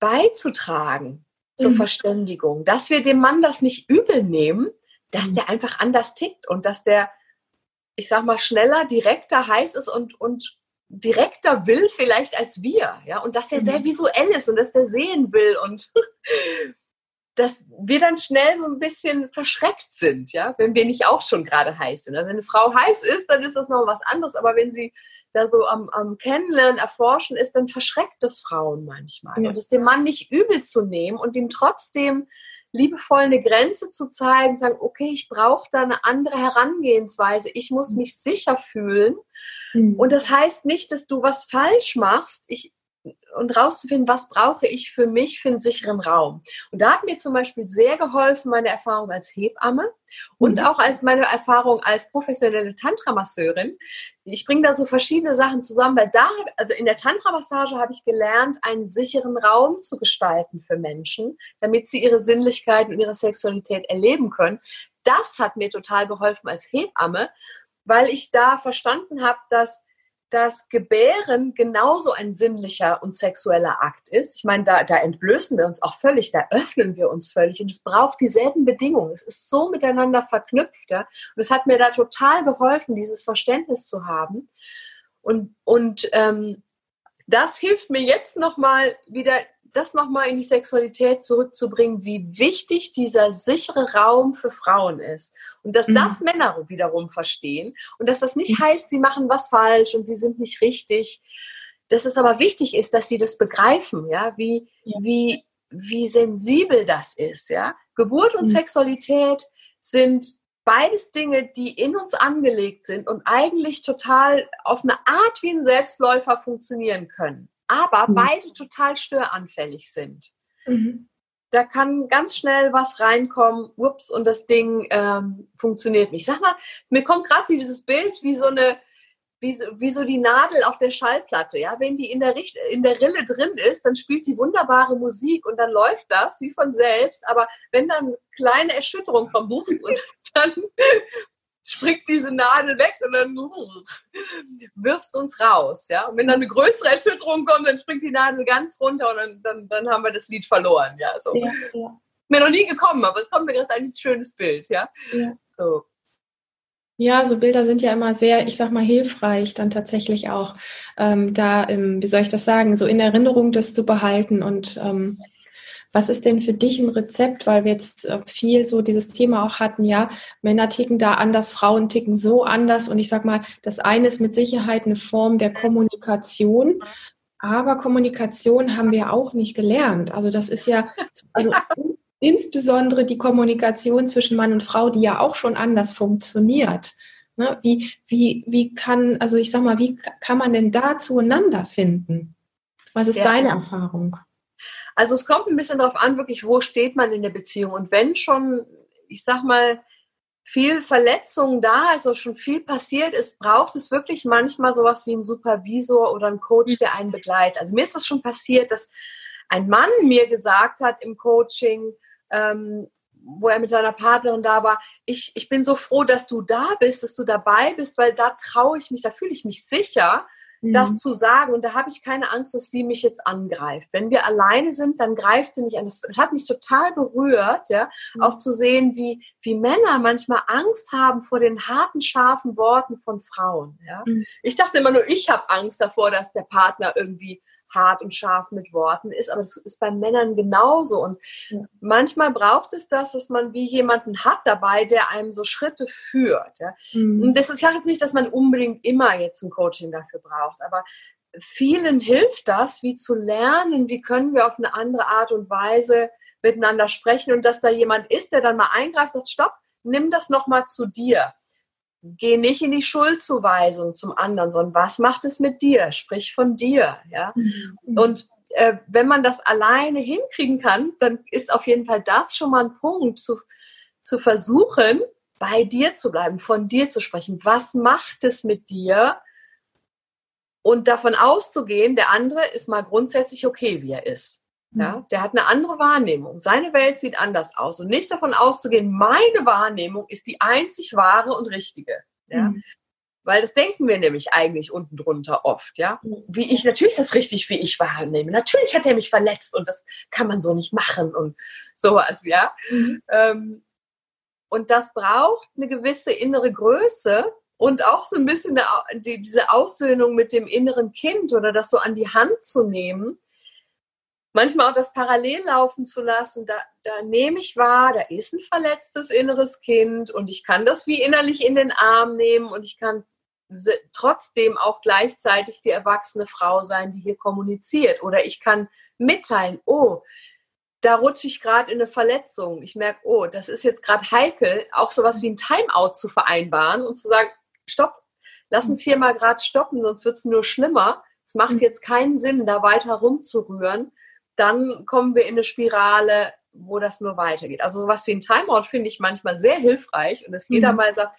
Speaker 2: beizutragen zur mhm. Verständigung, dass wir dem Mann das nicht übel nehmen, dass mhm. der einfach anders tickt und dass der ich sag mal, schneller, direkter heiß ist und, und direkter will vielleicht als wir, ja, und dass er sehr mhm. visuell ist und dass der sehen will und dass wir dann schnell so ein bisschen verschreckt sind, ja, wenn wir nicht auch schon gerade heiß sind. Also wenn eine Frau heiß ist, dann ist das noch was anderes, aber wenn sie da so am, am Kennenlernen, Erforschen ist, dann verschreckt das Frauen manchmal. Ja. Und es dem Mann nicht übel zu nehmen und ihm trotzdem liebevoll eine Grenze zu zeigen, sagen, okay, ich brauche da eine andere Herangehensweise, ich muss mich sicher fühlen. Mhm. Und das heißt nicht, dass du was falsch machst. Ich, und rauszufinden, was brauche ich für mich für einen sicheren Raum. Und da hat mir zum Beispiel sehr geholfen meine Erfahrung als Hebamme und mhm. auch als meine Erfahrung als professionelle Tantra-Masseurin. Ich bringe da so verschiedene Sachen zusammen, weil da, also in der Tantra-Massage habe ich gelernt, einen sicheren Raum zu gestalten für Menschen, damit sie ihre Sinnlichkeit und ihre Sexualität erleben können. Das hat mir total geholfen als Hebamme, weil ich da verstanden habe, dass dass Gebären genauso ein sinnlicher und sexueller Akt ist. Ich meine, da, da entblößen wir uns auch völlig, da öffnen wir uns völlig und es braucht dieselben Bedingungen. Es ist so miteinander verknüpft. Ja? Und es hat mir da total geholfen, dieses Verständnis zu haben. Und, und ähm, das hilft mir jetzt nochmal wieder das nochmal in die Sexualität zurückzubringen, wie wichtig dieser sichere Raum für Frauen ist. Und dass mhm. das Männer wiederum verstehen und dass das nicht heißt, sie machen was falsch und sie sind nicht richtig. Dass es aber wichtig ist, dass sie das begreifen, ja, wie, ja. wie, wie sensibel das ist, ja. Geburt und mhm. Sexualität sind beides Dinge, die in uns angelegt sind und eigentlich total auf eine Art wie ein Selbstläufer funktionieren können, aber mhm. beide total störanfällig sind. Mhm. Da kann ganz schnell was reinkommen, ups, und das Ding ähm, funktioniert nicht. Sag mal, mir kommt gerade dieses Bild wie so eine wie so, wie so die Nadel auf der Schallplatte. Ja, wenn die in der, Richt in der Rille drin ist, dann spielt sie wunderbare Musik und dann läuft das wie von selbst. Aber wenn dann kleine Erschütterung kommt und dann springt diese Nadel weg und dann wirft es uns raus. Ja? Und wenn dann eine größere Erschütterung kommt, dann springt die Nadel ganz runter und dann, dann, dann haben wir das Lied verloren. Ja, so. Ja, ja. Mir noch nie gekommen, aber es kommt mir gerade ein schönes Bild. Ja, ja. So.
Speaker 1: Ja, so Bilder sind ja immer sehr, ich sag mal, hilfreich, dann tatsächlich auch ähm, da, ähm, wie soll ich das sagen, so in Erinnerung das zu behalten. Und ähm, was ist denn für dich ein Rezept, weil wir jetzt äh, viel so dieses Thema auch hatten, ja, Männer ticken da anders, Frauen ticken so anders. Und ich sag mal, das eine ist mit Sicherheit eine Form der Kommunikation. Aber Kommunikation haben wir auch nicht gelernt. Also das ist ja, also insbesondere die Kommunikation zwischen Mann und Frau, die ja auch schon anders funktioniert. Ne? Wie, wie, wie kann, also ich sag mal, wie kann man denn da zueinander finden? Was ist ja. deine Erfahrung?
Speaker 2: Also es kommt ein bisschen darauf an, wirklich, wo steht man in der Beziehung. Und wenn schon, ich sag mal, viel Verletzung da ist oder schon viel passiert ist, braucht es wirklich manchmal sowas wie einen Supervisor oder einen Coach, der einen begleitet. Also mir ist das schon passiert, dass ein Mann mir gesagt hat im Coaching, ähm, wo er mit seiner Partnerin da war, ich, ich bin so froh, dass du da bist, dass du dabei bist, weil da traue ich mich, da fühle ich mich sicher, mhm. das zu sagen. Und da habe ich keine Angst, dass sie mich jetzt angreift. Wenn wir alleine sind, dann greift sie mich an. Das, das hat mich total berührt, ja, mhm. auch zu sehen, wie, wie Männer manchmal Angst haben vor den harten, scharfen Worten von Frauen. Ja. Mhm. Ich dachte immer nur, ich habe Angst davor, dass der Partner irgendwie hart und scharf mit Worten ist, aber es ist bei Männern genauso. Und ja. manchmal braucht es das, dass man wie jemanden hat dabei, der einem so Schritte führt. Ja? Mhm. Und das ist ja jetzt nicht, dass man unbedingt immer jetzt ein Coaching dafür braucht, aber vielen hilft das, wie zu lernen, wie können wir auf eine andere Art und Weise miteinander sprechen und dass da jemand ist, der dann mal eingreift, sagt, stopp, nimm das nochmal zu dir geh nicht in die Schuldzuweisung zum anderen, sondern was macht es mit dir? Sprich von dir, ja. Mhm. Und äh, wenn man das alleine hinkriegen kann, dann ist auf jeden Fall das schon mal ein Punkt, zu, zu versuchen, bei dir zu bleiben, von dir zu sprechen. Was macht es mit dir? Und davon auszugehen, der andere ist mal grundsätzlich okay, wie er ist. Ja, mhm. der hat eine andere Wahrnehmung. Seine Welt sieht anders aus. Und nicht davon auszugehen, meine Wahrnehmung ist die einzig wahre und richtige. Ja? Mhm. Weil das denken wir nämlich eigentlich unten drunter oft, ja. Mhm. Wie ich, natürlich ist das richtig, wie ich wahrnehme. Natürlich hat er mich verletzt und das kann man so nicht machen und sowas, ja. Mhm. Ähm, und das braucht eine gewisse innere Größe und auch so ein bisschen die, diese Aussöhnung mit dem inneren Kind oder das so an die Hand zu nehmen manchmal auch das parallel laufen zu lassen, da, da nehme ich wahr, da ist ein verletztes inneres Kind und ich kann das wie innerlich in den Arm nehmen und ich kann trotzdem auch gleichzeitig die erwachsene Frau sein, die hier kommuniziert. Oder ich kann mitteilen, oh, da rutsche ich gerade in eine Verletzung. Ich merke, oh, das ist jetzt gerade heikel, auch sowas wie ein Timeout zu vereinbaren und zu sagen, stopp, lass uns hier mal gerade stoppen, sonst wird es nur schlimmer. Es macht mhm. jetzt keinen Sinn, da weiter rumzurühren dann kommen wir in eine Spirale, wo das nur weitergeht. Also sowas wie ein Timeout finde ich manchmal sehr hilfreich und dass mhm. jeder mal sagt,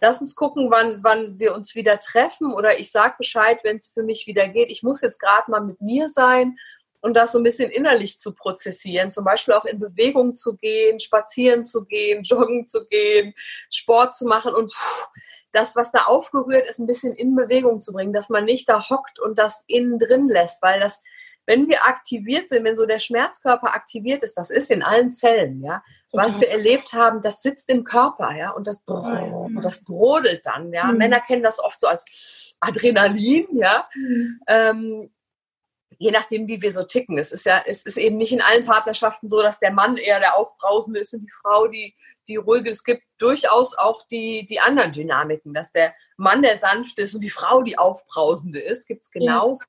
Speaker 2: lass uns gucken, wann, wann wir uns wieder treffen oder ich sage Bescheid, wenn es für mich wieder geht. Ich muss jetzt gerade mal mit mir sein und das so ein bisschen innerlich zu prozessieren, zum Beispiel auch in Bewegung zu gehen, spazieren zu gehen, joggen zu gehen, Sport zu machen und das, was da aufgerührt ist, ein bisschen in Bewegung zu bringen, dass man nicht da hockt und das innen drin lässt, weil das wenn wir aktiviert sind, wenn so der Schmerzkörper aktiviert ist, das ist in allen Zellen, ja, was wir erlebt haben, das sitzt im Körper, ja, und das, und das brodelt dann, ja. Mhm. Männer kennen das oft so als Adrenalin, ja. Mhm. Ähm, je nachdem, wie wir so ticken. Es ist ja, es ist eben nicht in allen Partnerschaften so, dass der Mann eher der Aufbrausende ist und die Frau die, die ruhige. Es gibt durchaus auch die, die anderen Dynamiken, dass der Mann der sanfte ist und die Frau die aufbrausende ist. Gibt es genauso.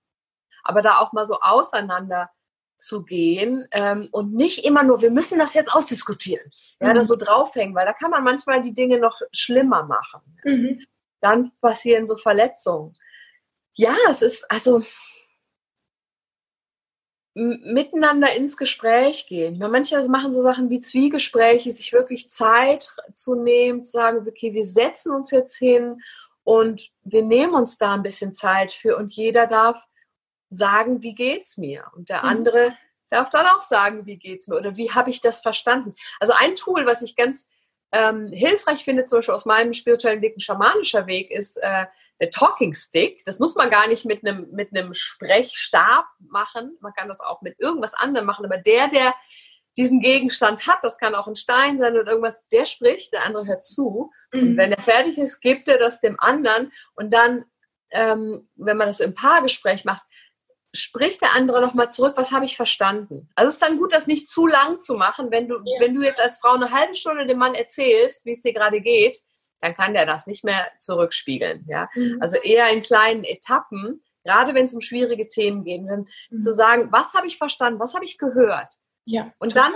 Speaker 2: Ja aber da auch mal so auseinander zu gehen ähm, und nicht immer nur, wir müssen das jetzt ausdiskutieren, ja, mhm. da so draufhängen, weil da kann man manchmal die Dinge noch schlimmer machen. Mhm. Dann passieren so Verletzungen. Ja, es ist also miteinander ins Gespräch gehen. Meine, manche machen so Sachen wie Zwiegespräche, sich wirklich Zeit zu nehmen, zu sagen, okay, wir setzen uns jetzt hin und wir nehmen uns da ein bisschen Zeit für und jeder darf sagen, wie geht's mir? Und der mhm. andere darf dann auch sagen, wie geht's mir oder wie habe ich das verstanden? Also ein Tool, was ich ganz ähm, hilfreich finde, zum Beispiel aus meinem spirituellen Weg, ein schamanischer Weg, ist äh, der Talking Stick. Das muss man gar nicht mit einem mit einem Sprechstab machen. Man kann das auch mit irgendwas anderem machen. Aber der, der diesen Gegenstand hat, das kann auch ein Stein sein oder irgendwas, der spricht, der andere hört zu. Mhm. Und wenn er fertig ist, gibt er das dem anderen. Und dann, ähm, wenn man das im Paargespräch macht, spricht der andere nochmal zurück, was habe ich verstanden? Also es ist dann gut, das nicht zu lang zu machen. Wenn du, ja. wenn du jetzt als Frau eine halbe Stunde dem Mann erzählst, wie es dir gerade geht, dann kann der das nicht mehr zurückspiegeln. Ja? Mhm. Also eher in kleinen Etappen, gerade wenn es um schwierige Themen geht, mhm. zu sagen, was habe ich verstanden, was habe ich gehört? Ja, und dann,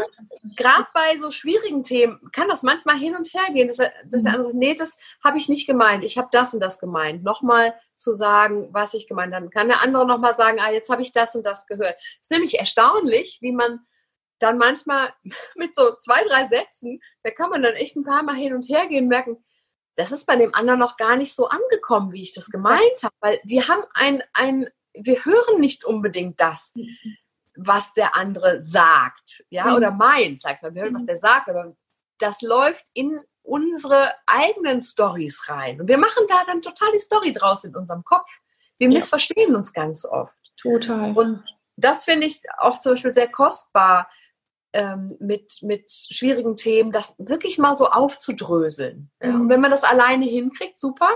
Speaker 2: gerade bei so schwierigen Themen, kann das manchmal hin und her gehen, dass, dass mhm. der andere sagt, nee, das habe ich nicht gemeint, ich habe das und das gemeint. Nochmal zu sagen, was ich gemeint habe. Dann kann der andere nochmal sagen, ah, jetzt habe ich das und das gehört. Es ist nämlich erstaunlich, wie man dann manchmal mit so zwei, drei Sätzen, da kann man dann echt ein paar Mal hin und her gehen und merken, das ist bei dem anderen noch gar nicht so angekommen, wie ich das gemeint habe. Weil wir haben ein, ein, wir hören nicht unbedingt das. Was der andere sagt, ja, mhm. oder meint, sagt man, wir hören, was mhm. der sagt, aber das läuft in unsere eigenen Stories rein. Und wir machen da dann total die Story draus in unserem Kopf. Wir ja. missverstehen uns ganz oft.
Speaker 1: Total.
Speaker 2: Und das finde ich auch zum Beispiel sehr kostbar, ähm, mit, mit schwierigen Themen, das wirklich mal so aufzudröseln. Ja? Und wenn man das alleine hinkriegt, super.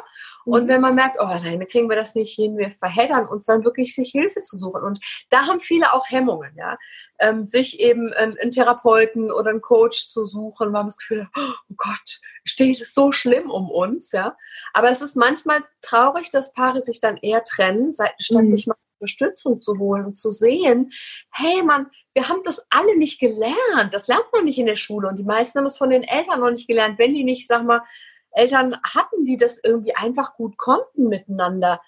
Speaker 2: Und mhm. wenn man merkt, oh, alleine kriegen wir das nicht hin, wir verheddern uns dann wirklich, sich Hilfe zu suchen. Und da haben viele auch Hemmungen, ja. Ähm, sich eben einen, einen, Therapeuten oder einen Coach zu suchen, weil man das Gefühl hat, oh Gott, steht es so schlimm um uns, ja. Aber es ist manchmal traurig, dass Paare sich dann eher trennen, statt mhm. sich mal Unterstützung zu holen und zu sehen, hey man, wir haben das alle nicht gelernt. Das lernt man nicht in der Schule. Und die meisten haben es von den Eltern noch nicht gelernt. Wenn die nicht, sag mal, Eltern hatten, die das irgendwie einfach gut konnten, miteinander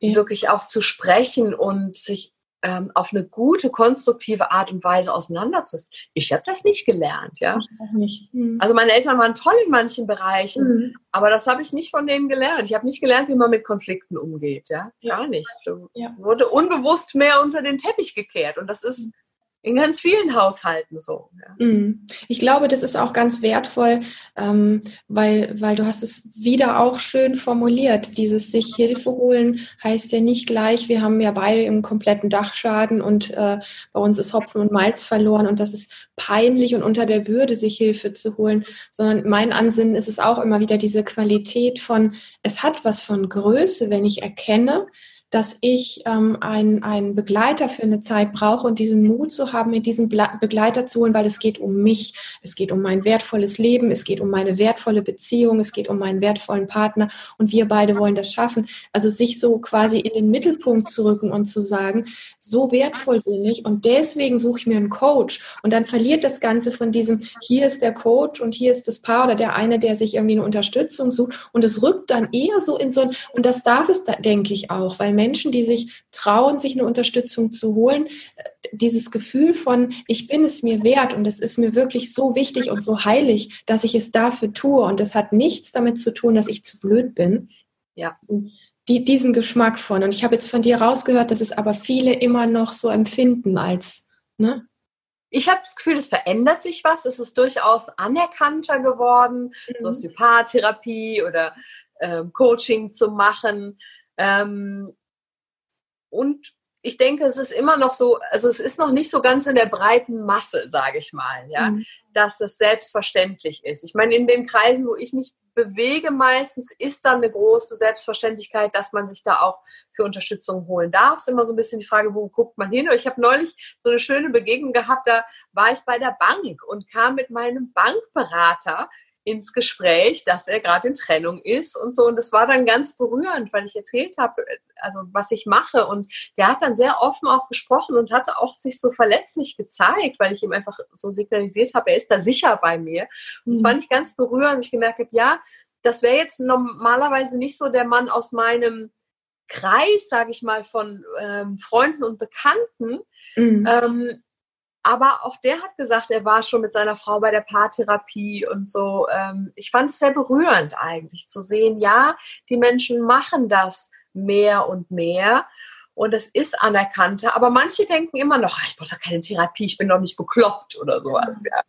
Speaker 2: ja. wirklich auch zu sprechen und sich ähm, auf eine gute, konstruktive Art und Weise auseinanderzusetzen. Ich habe das nicht gelernt, ja. Nicht. Mhm. Also meine Eltern waren toll in manchen Bereichen, mhm. aber das habe ich nicht von denen gelernt. Ich habe nicht gelernt, wie man mit Konflikten umgeht, ja. Gar nicht. Ja. Wurde unbewusst mehr unter den Teppich gekehrt und das ist in ganz vielen Haushalten so. Ja.
Speaker 1: Mhm. Ich glaube, das ist auch ganz wertvoll, ähm, weil, weil du hast es wieder auch schön formuliert. Dieses sich Hilfe holen heißt ja nicht gleich, wir haben ja beide im kompletten Dachschaden und äh, bei uns ist Hopfen und Malz verloren und das ist peinlich und unter der Würde, sich Hilfe zu holen, sondern mein Ansinnen ist es auch immer wieder diese Qualität von, es hat was von Größe, wenn ich erkenne, dass ich ähm, einen, einen Begleiter für eine Zeit brauche und diesen Mut zu haben, mir diesen Begleiter zu holen, weil es geht um mich, es geht um mein wertvolles Leben, es geht um meine wertvolle Beziehung, es geht um meinen wertvollen Partner und wir beide wollen das schaffen. Also sich so quasi in den Mittelpunkt zu rücken und zu sagen, so wertvoll bin ich und deswegen suche ich mir einen Coach und dann verliert das Ganze von diesem, hier ist der Coach und hier ist das Paar oder der eine, der sich irgendwie eine Unterstützung sucht und es rückt dann eher so in so ein, und das darf es, da, denke ich auch, weil Menschen, die sich trauen, sich eine Unterstützung zu holen, äh, dieses Gefühl von, ich bin es mir wert und es ist mir wirklich so wichtig und so heilig, dass ich es dafür tue. Und das hat nichts damit zu tun, dass ich zu blöd bin. Ja. Die, diesen Geschmack von. Und ich habe jetzt von dir rausgehört, dass es aber viele immer noch so empfinden als, ne?
Speaker 2: Ich habe das Gefühl, es verändert sich was. Es ist durchaus anerkannter geworden, mhm. so Sympathie oder ähm, Coaching zu machen. Ähm, und ich denke, es ist immer noch so, also es ist noch nicht so ganz in der breiten Masse, sage ich mal, ja, mhm. dass das selbstverständlich ist. Ich meine, in den Kreisen, wo ich mich bewege meistens, ist dann eine große Selbstverständlichkeit, dass man sich da auch für Unterstützung holen darf. Es ist immer so ein bisschen die Frage, wo guckt man hin? Ich habe neulich so eine schöne Begegnung gehabt, da war ich bei der Bank und kam mit meinem Bankberater ins Gespräch, dass er gerade in Trennung ist und so. Und das war dann ganz berührend, weil ich erzählt habe, also was ich mache. Und der hat dann sehr offen auch gesprochen und hatte auch sich so verletzlich gezeigt, weil ich ihm einfach so signalisiert habe, er ist da sicher bei mir. Und das mhm. fand ich ganz berührend. Ich gemerkt habe, ja, das wäre jetzt normalerweise nicht so der Mann aus meinem Kreis, sage ich mal, von ähm, Freunden und Bekannten. Mhm. Ähm, aber auch der hat gesagt, er war schon mit seiner Frau bei der Paartherapie und so. Ähm, ich fand es sehr berührend eigentlich zu sehen, ja, die Menschen machen das mehr und mehr und es ist anerkannter. Aber manche denken immer noch, ich brauche doch keine Therapie, ich bin doch nicht bekloppt oder sowas. Ja.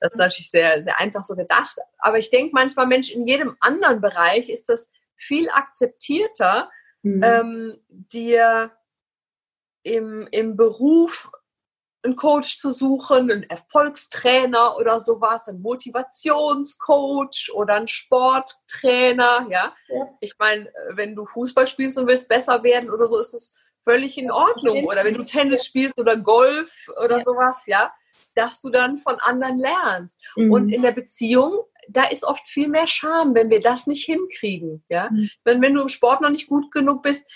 Speaker 2: Das ist natürlich sehr, sehr einfach so gedacht. Aber ich denke manchmal, Mensch, in jedem anderen Bereich ist das viel akzeptierter, mhm. ähm, dir im, im Beruf einen Coach zu suchen, einen Erfolgstrainer oder sowas, einen Motivationscoach oder einen Sporttrainer, ja. ja. Ich meine, wenn du Fußball spielst und willst besser werden oder so, ist es völlig in Ordnung. Oder wenn du Tennis spielst oder Golf oder ja. sowas, ja, dass du dann von anderen lernst. Mhm. Und in der Beziehung, da ist oft viel mehr Scham, wenn wir das nicht hinkriegen, ja. Mhm. Wenn, wenn du im Sport noch nicht gut genug bist,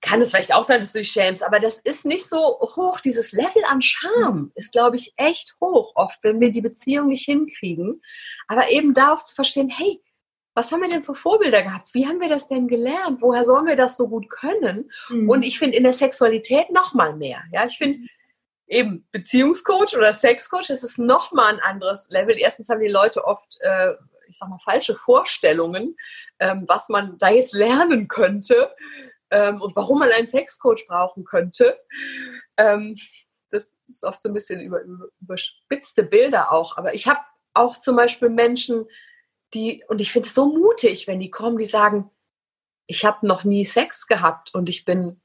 Speaker 2: kann es vielleicht auch sein, dass du dich schämst, aber das ist nicht so hoch. Dieses Level an Scham ist, glaube ich, echt hoch, oft, wenn wir die Beziehung nicht hinkriegen. Aber eben darauf zu verstehen, hey, was haben wir denn für Vorbilder gehabt? Wie haben wir das denn gelernt? Woher sollen wir das so gut können? Mhm. Und ich finde in der Sexualität noch mal mehr. Ja, ich finde eben Beziehungscoach oder Sexcoach, das ist noch mal ein anderes Level. Erstens haben die Leute oft, äh, ich sag mal, falsche Vorstellungen, ähm, was man da jetzt lernen könnte ähm, und warum man einen Sexcoach brauchen könnte. Ähm, das ist oft so ein bisschen über, über, überspitzte Bilder auch. Aber ich habe auch zum Beispiel Menschen, die, und ich finde es so mutig, wenn die kommen, die sagen, ich habe noch nie Sex gehabt und ich bin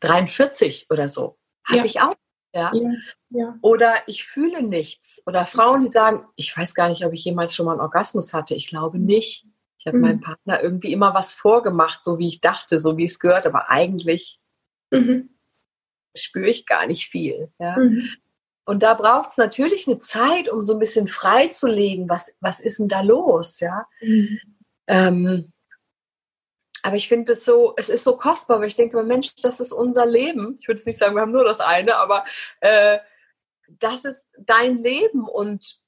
Speaker 2: 43 oder so. Habe ja. ich auch. Ja? ja? Ja, Oder ich fühle nichts. Oder Frauen, die sagen, ich weiß gar nicht, ob ich jemals schon mal einen Orgasmus hatte. Ich glaube nicht. Ich habe mhm. meinem Partner irgendwie immer was vorgemacht, so wie ich dachte, so wie es gehört, aber eigentlich mhm. spüre ich gar nicht viel. Ja? Mhm. Und da braucht es natürlich eine Zeit, um so ein bisschen freizulegen, was, was ist denn da los, ja. Mhm. Ähm, aber ich finde es so, es ist so kostbar, weil ich denke, Mensch, das ist unser Leben. Ich würde es nicht sagen, wir haben nur das eine, aber äh, das ist dein Leben und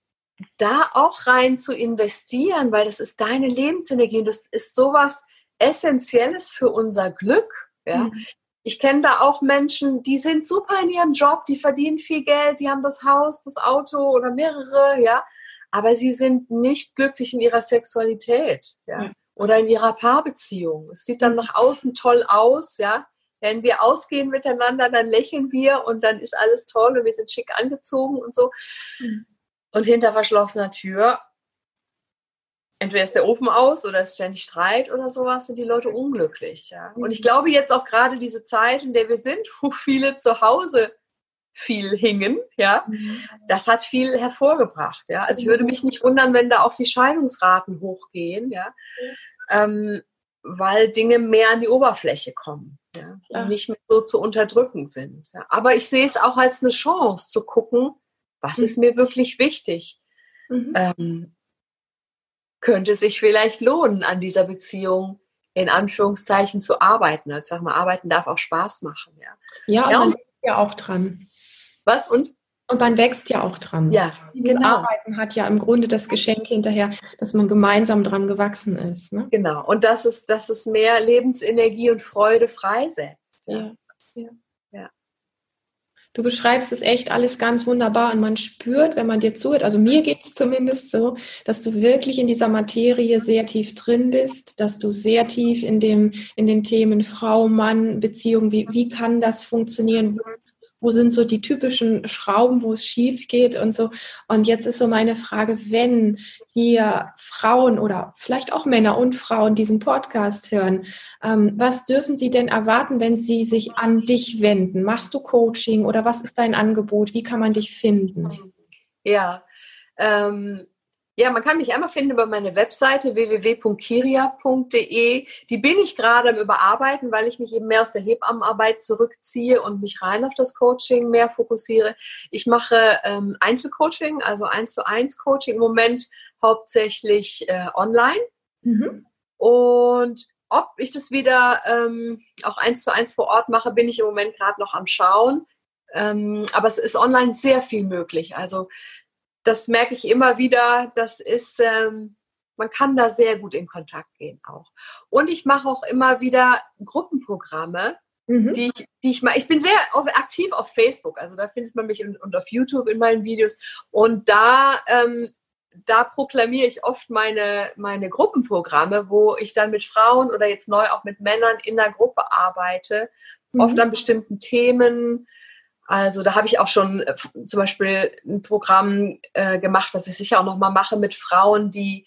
Speaker 2: da auch rein zu investieren, weil das ist deine Lebensenergie und das ist sowas Essentielles für unser Glück. Ja? Mhm. Ich kenne da auch Menschen, die sind super in ihrem Job, die verdienen viel Geld, die haben das Haus, das Auto oder mehrere, ja, aber sie sind nicht glücklich in ihrer Sexualität, ja, ja. oder in ihrer Paarbeziehung. Es sieht dann nach außen toll aus, ja. Wenn wir ausgehen miteinander, dann lächeln wir und dann ist alles toll und wir sind schick angezogen und so. Mhm. Und hinter verschlossener Tür, entweder ist der Ofen aus oder es ist ständig Streit oder sowas, sind die Leute unglücklich. Ja? Und ich mhm. glaube jetzt auch gerade diese Zeit, in der wir sind, wo viele zu Hause viel hingen, ja, mhm. das hat viel hervorgebracht, ja. Also ich würde mich nicht wundern, wenn da auch die Scheidungsraten hochgehen, ja, ähm, weil Dinge mehr an die Oberfläche kommen, ja, die nicht mehr so zu unterdrücken sind. Ja. Aber ich sehe es auch als eine Chance zu gucken, was mhm. ist mir wirklich wichtig? Mhm. Ähm, könnte sich vielleicht lohnen, an dieser Beziehung in Anführungszeichen zu arbeiten. Also ich sag mal, arbeiten darf auch Spaß machen. Ja,
Speaker 1: ja, ja man wächst ja auch dran.
Speaker 2: Was? Und?
Speaker 1: Und man wächst ja auch dran.
Speaker 2: Ja,
Speaker 1: Dieses genau. Arbeiten hat ja im Grunde das Geschenk hinterher, dass man gemeinsam dran gewachsen ist. Ne?
Speaker 2: Genau. Und dass es, dass es mehr Lebensenergie und Freude freisetzt. Ja. ja. ja.
Speaker 1: Du beschreibst es echt alles ganz wunderbar und man spürt, wenn man dir zuhört, also mir geht es zumindest so, dass du wirklich in dieser Materie sehr tief drin bist, dass du sehr tief in, dem, in den Themen Frau, Mann, Beziehung, wie, wie kann das funktionieren, wo sind so die typischen Schrauben, wo es schief geht und so. Und jetzt ist so meine Frage, wenn hier Frauen oder vielleicht auch Männer und Frauen diesen Podcast hören, ähm, was dürfen sie denn erwarten, wenn sie sich an dich wenden? Machst du Coaching oder was ist dein Angebot? Wie kann man dich finden?
Speaker 2: Ja, ähm, ja, man kann mich einmal finden über meine Webseite www.kiria.de. Die bin ich gerade am Überarbeiten, weil ich mich eben mehr aus der Hebammenarbeit zurückziehe und mich rein auf das Coaching mehr fokussiere. Ich mache ähm, Einzelcoaching, also eins zu eins Coaching. Im Moment hauptsächlich äh, online. Mhm. Und ob ich das wieder ähm, auch eins zu eins vor Ort mache, bin ich im Moment gerade noch am Schauen. Ähm, aber es ist online sehr viel möglich. Also das merke ich immer wieder. Das ist, ähm, man kann da sehr gut in Kontakt gehen auch. Und ich mache auch immer wieder Gruppenprogramme, mhm. die, ich, die ich mal, ich bin sehr auf, aktiv auf Facebook, also da findet man mich und, und auf YouTube in meinen Videos. Und da ähm, da proklamiere ich oft meine, meine Gruppenprogramme, wo ich dann mit Frauen oder jetzt neu auch mit Männern in der Gruppe arbeite, mhm. oft an bestimmten Themen. Also da habe ich auch schon äh, zum Beispiel ein Programm äh, gemacht, was ich sicher auch nochmal mache mit Frauen, die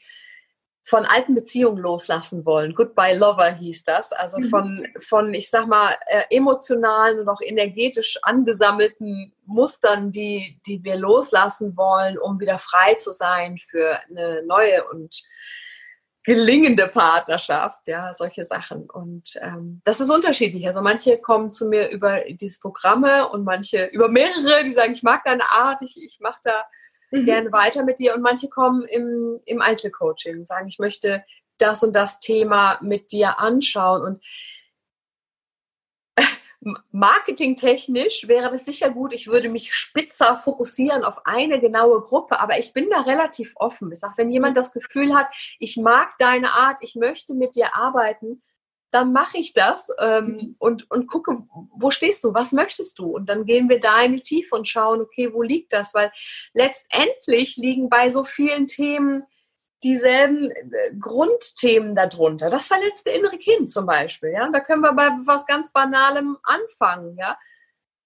Speaker 2: von alten Beziehungen loslassen wollen. Goodbye Lover hieß das. Also mhm. von, von ich sag mal, äh, emotionalen und auch energetisch angesammelten Mustern, die, die wir loslassen wollen, um wieder frei zu sein für eine neue und gelingende Partnerschaft, ja, solche Sachen. Und ähm, das ist unterschiedlich. Also manche kommen zu mir über diese Programme und manche über mehrere, die sagen, ich mag deine Art, ich, ich mache da mhm. gerne weiter mit dir. Und manche kommen im, im Einzelcoaching und sagen, ich möchte das und das Thema mit dir anschauen. Und marketingtechnisch wäre das sicher gut. Ich würde mich spitzer fokussieren auf eine genaue Gruppe, aber ich bin da relativ offen. Ich sage, wenn jemand das Gefühl hat, ich mag deine Art, ich möchte mit dir arbeiten, dann mache ich das ähm, mhm. und, und gucke, wo stehst du, was möchtest du? Und dann gehen wir da in die Tiefe und schauen, okay, wo liegt das? Weil letztendlich liegen bei so vielen Themen dieselben äh, Grundthemen darunter. Das verletzte innere Kind zum Beispiel, ja. Da können wir bei was ganz Banalem anfangen, ja.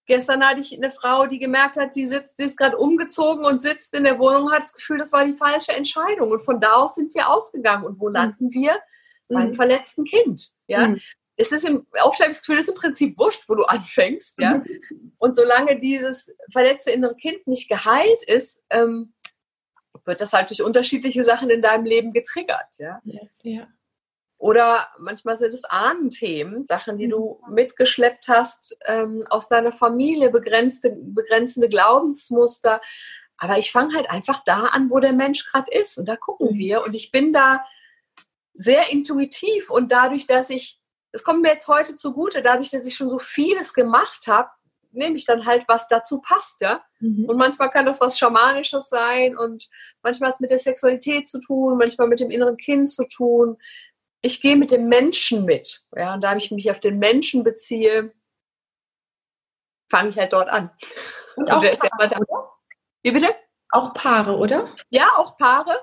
Speaker 2: Gestern hatte ich eine Frau, die gemerkt hat, sie sitzt, sie ist gerade umgezogen und sitzt in der Wohnung und hat das Gefühl, das war die falsche Entscheidung. Und von da aus sind wir ausgegangen. Und wo mhm. landen wir? Beim mhm. verletzten Kind. Ja? Mhm. Es ist im Aufschreibungsgefühl ist im Prinzip wurscht, wo du anfängst, ja. Mhm. Und solange dieses verletzte innere Kind nicht geheilt ist, ähm, wird das halt durch unterschiedliche Sachen in deinem Leben getriggert, ja. ja, ja. Oder manchmal sind es Ahnenthemen, Sachen, die du mhm. mitgeschleppt hast ähm, aus deiner Familie, begrenzte, begrenzende Glaubensmuster. Aber ich fange halt einfach da an, wo der Mensch gerade ist. Und da gucken mhm. wir. Und ich bin da sehr intuitiv und dadurch, dass ich, es kommt mir jetzt heute zugute, dadurch, dass ich schon so vieles gemacht habe, nehme ich dann halt, was dazu passt, ja. Mhm. Und manchmal kann das was Schamanisches sein und manchmal hat es mit der Sexualität zu tun, manchmal mit dem inneren Kind zu tun. Ich gehe mit dem Menschen mit, ja, und da ich mich auf den Menschen beziehe, fange ich halt dort an.
Speaker 1: Und, auch Paare,
Speaker 2: Wie bitte?
Speaker 1: Auch Paare, oder?
Speaker 2: Ja, auch Paare.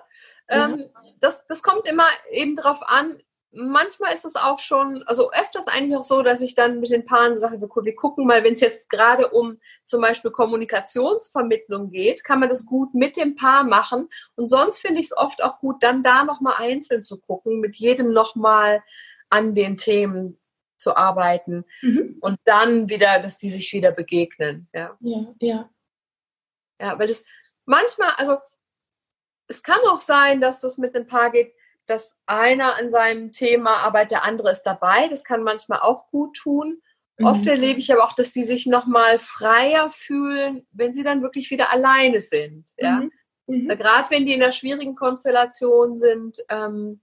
Speaker 2: Ähm, das, das kommt immer eben drauf an. Manchmal ist es auch schon, also öfters eigentlich auch so, dass ich dann mit den Paaren sage, wir gucken mal, wenn es jetzt gerade um zum Beispiel Kommunikationsvermittlung geht, kann man das gut mit dem Paar machen. Und sonst finde ich es oft auch gut, dann da nochmal einzeln zu gucken, mit jedem nochmal an den Themen zu arbeiten mhm. und dann wieder, dass die sich wieder begegnen. Ja,
Speaker 1: ja. Ja,
Speaker 2: ja weil das manchmal, also es kann auch sein, dass das mit einem Paar geht, dass einer an seinem Thema arbeitet, der andere ist dabei. Das kann manchmal auch gut tun. Mhm. Oft erlebe ich aber auch, dass die sich nochmal freier fühlen, wenn sie dann wirklich wieder alleine sind. Ja? Mhm. Mhm. Gerade wenn die in einer schwierigen Konstellation sind, ähm,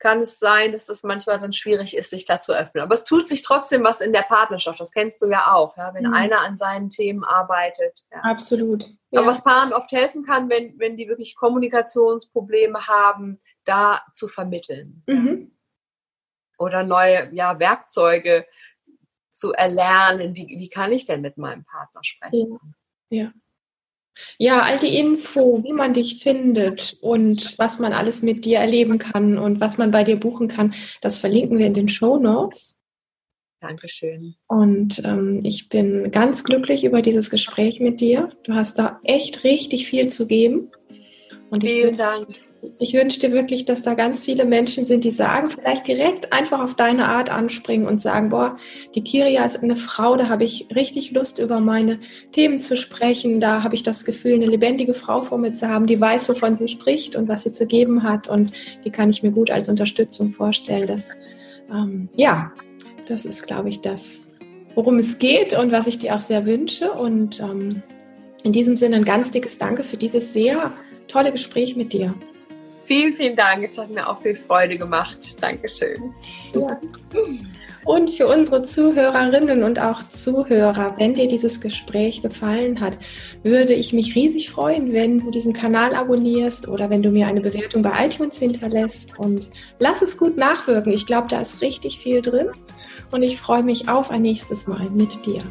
Speaker 2: kann es sein, dass das manchmal dann schwierig ist, sich da zu öffnen. Aber es tut sich trotzdem was in der Partnerschaft. Das kennst du ja auch, ja? wenn mhm. einer an seinen Themen arbeitet. Ja.
Speaker 1: Absolut.
Speaker 2: Ja. Aber was Paaren oft helfen kann, wenn, wenn die wirklich Kommunikationsprobleme haben, da zu vermitteln. Mhm. Oder neue ja, Werkzeuge zu erlernen. Wie, wie kann ich denn mit meinem Partner sprechen?
Speaker 1: ja. ja. Ja, all die Info, wie man dich findet und was man alles mit dir erleben kann und was man bei dir buchen kann, das verlinken wir in den Show Notes.
Speaker 2: Dankeschön.
Speaker 1: Und ähm, ich bin ganz glücklich über dieses Gespräch mit dir. Du hast da echt richtig viel zu geben.
Speaker 2: Und Vielen Dank.
Speaker 1: Ich wünsche dir wirklich, dass da ganz viele Menschen sind, die sagen, vielleicht direkt einfach auf deine Art anspringen und sagen, boah, die Kiria ist eine Frau, da habe ich richtig Lust, über meine Themen zu sprechen. Da habe ich das Gefühl, eine lebendige Frau vor mir zu haben, die weiß, wovon sie spricht und was sie zu geben hat. Und die kann ich mir gut als Unterstützung vorstellen. Das, ähm, ja, das ist, glaube ich, das, worum es geht und was ich dir auch sehr wünsche. Und ähm, in diesem Sinne ein ganz dickes Danke für dieses sehr tolle Gespräch mit dir.
Speaker 2: Vielen, vielen Dank. Es hat mir auch viel Freude gemacht. Dankeschön. Ja.
Speaker 1: Und für unsere Zuhörerinnen und auch Zuhörer, wenn dir dieses Gespräch gefallen hat, würde ich mich riesig freuen, wenn du diesen Kanal abonnierst oder wenn du mir eine Bewertung bei iTunes hinterlässt. Und lass es gut nachwirken. Ich glaube, da ist richtig viel drin. Und ich freue mich auf ein nächstes Mal mit dir.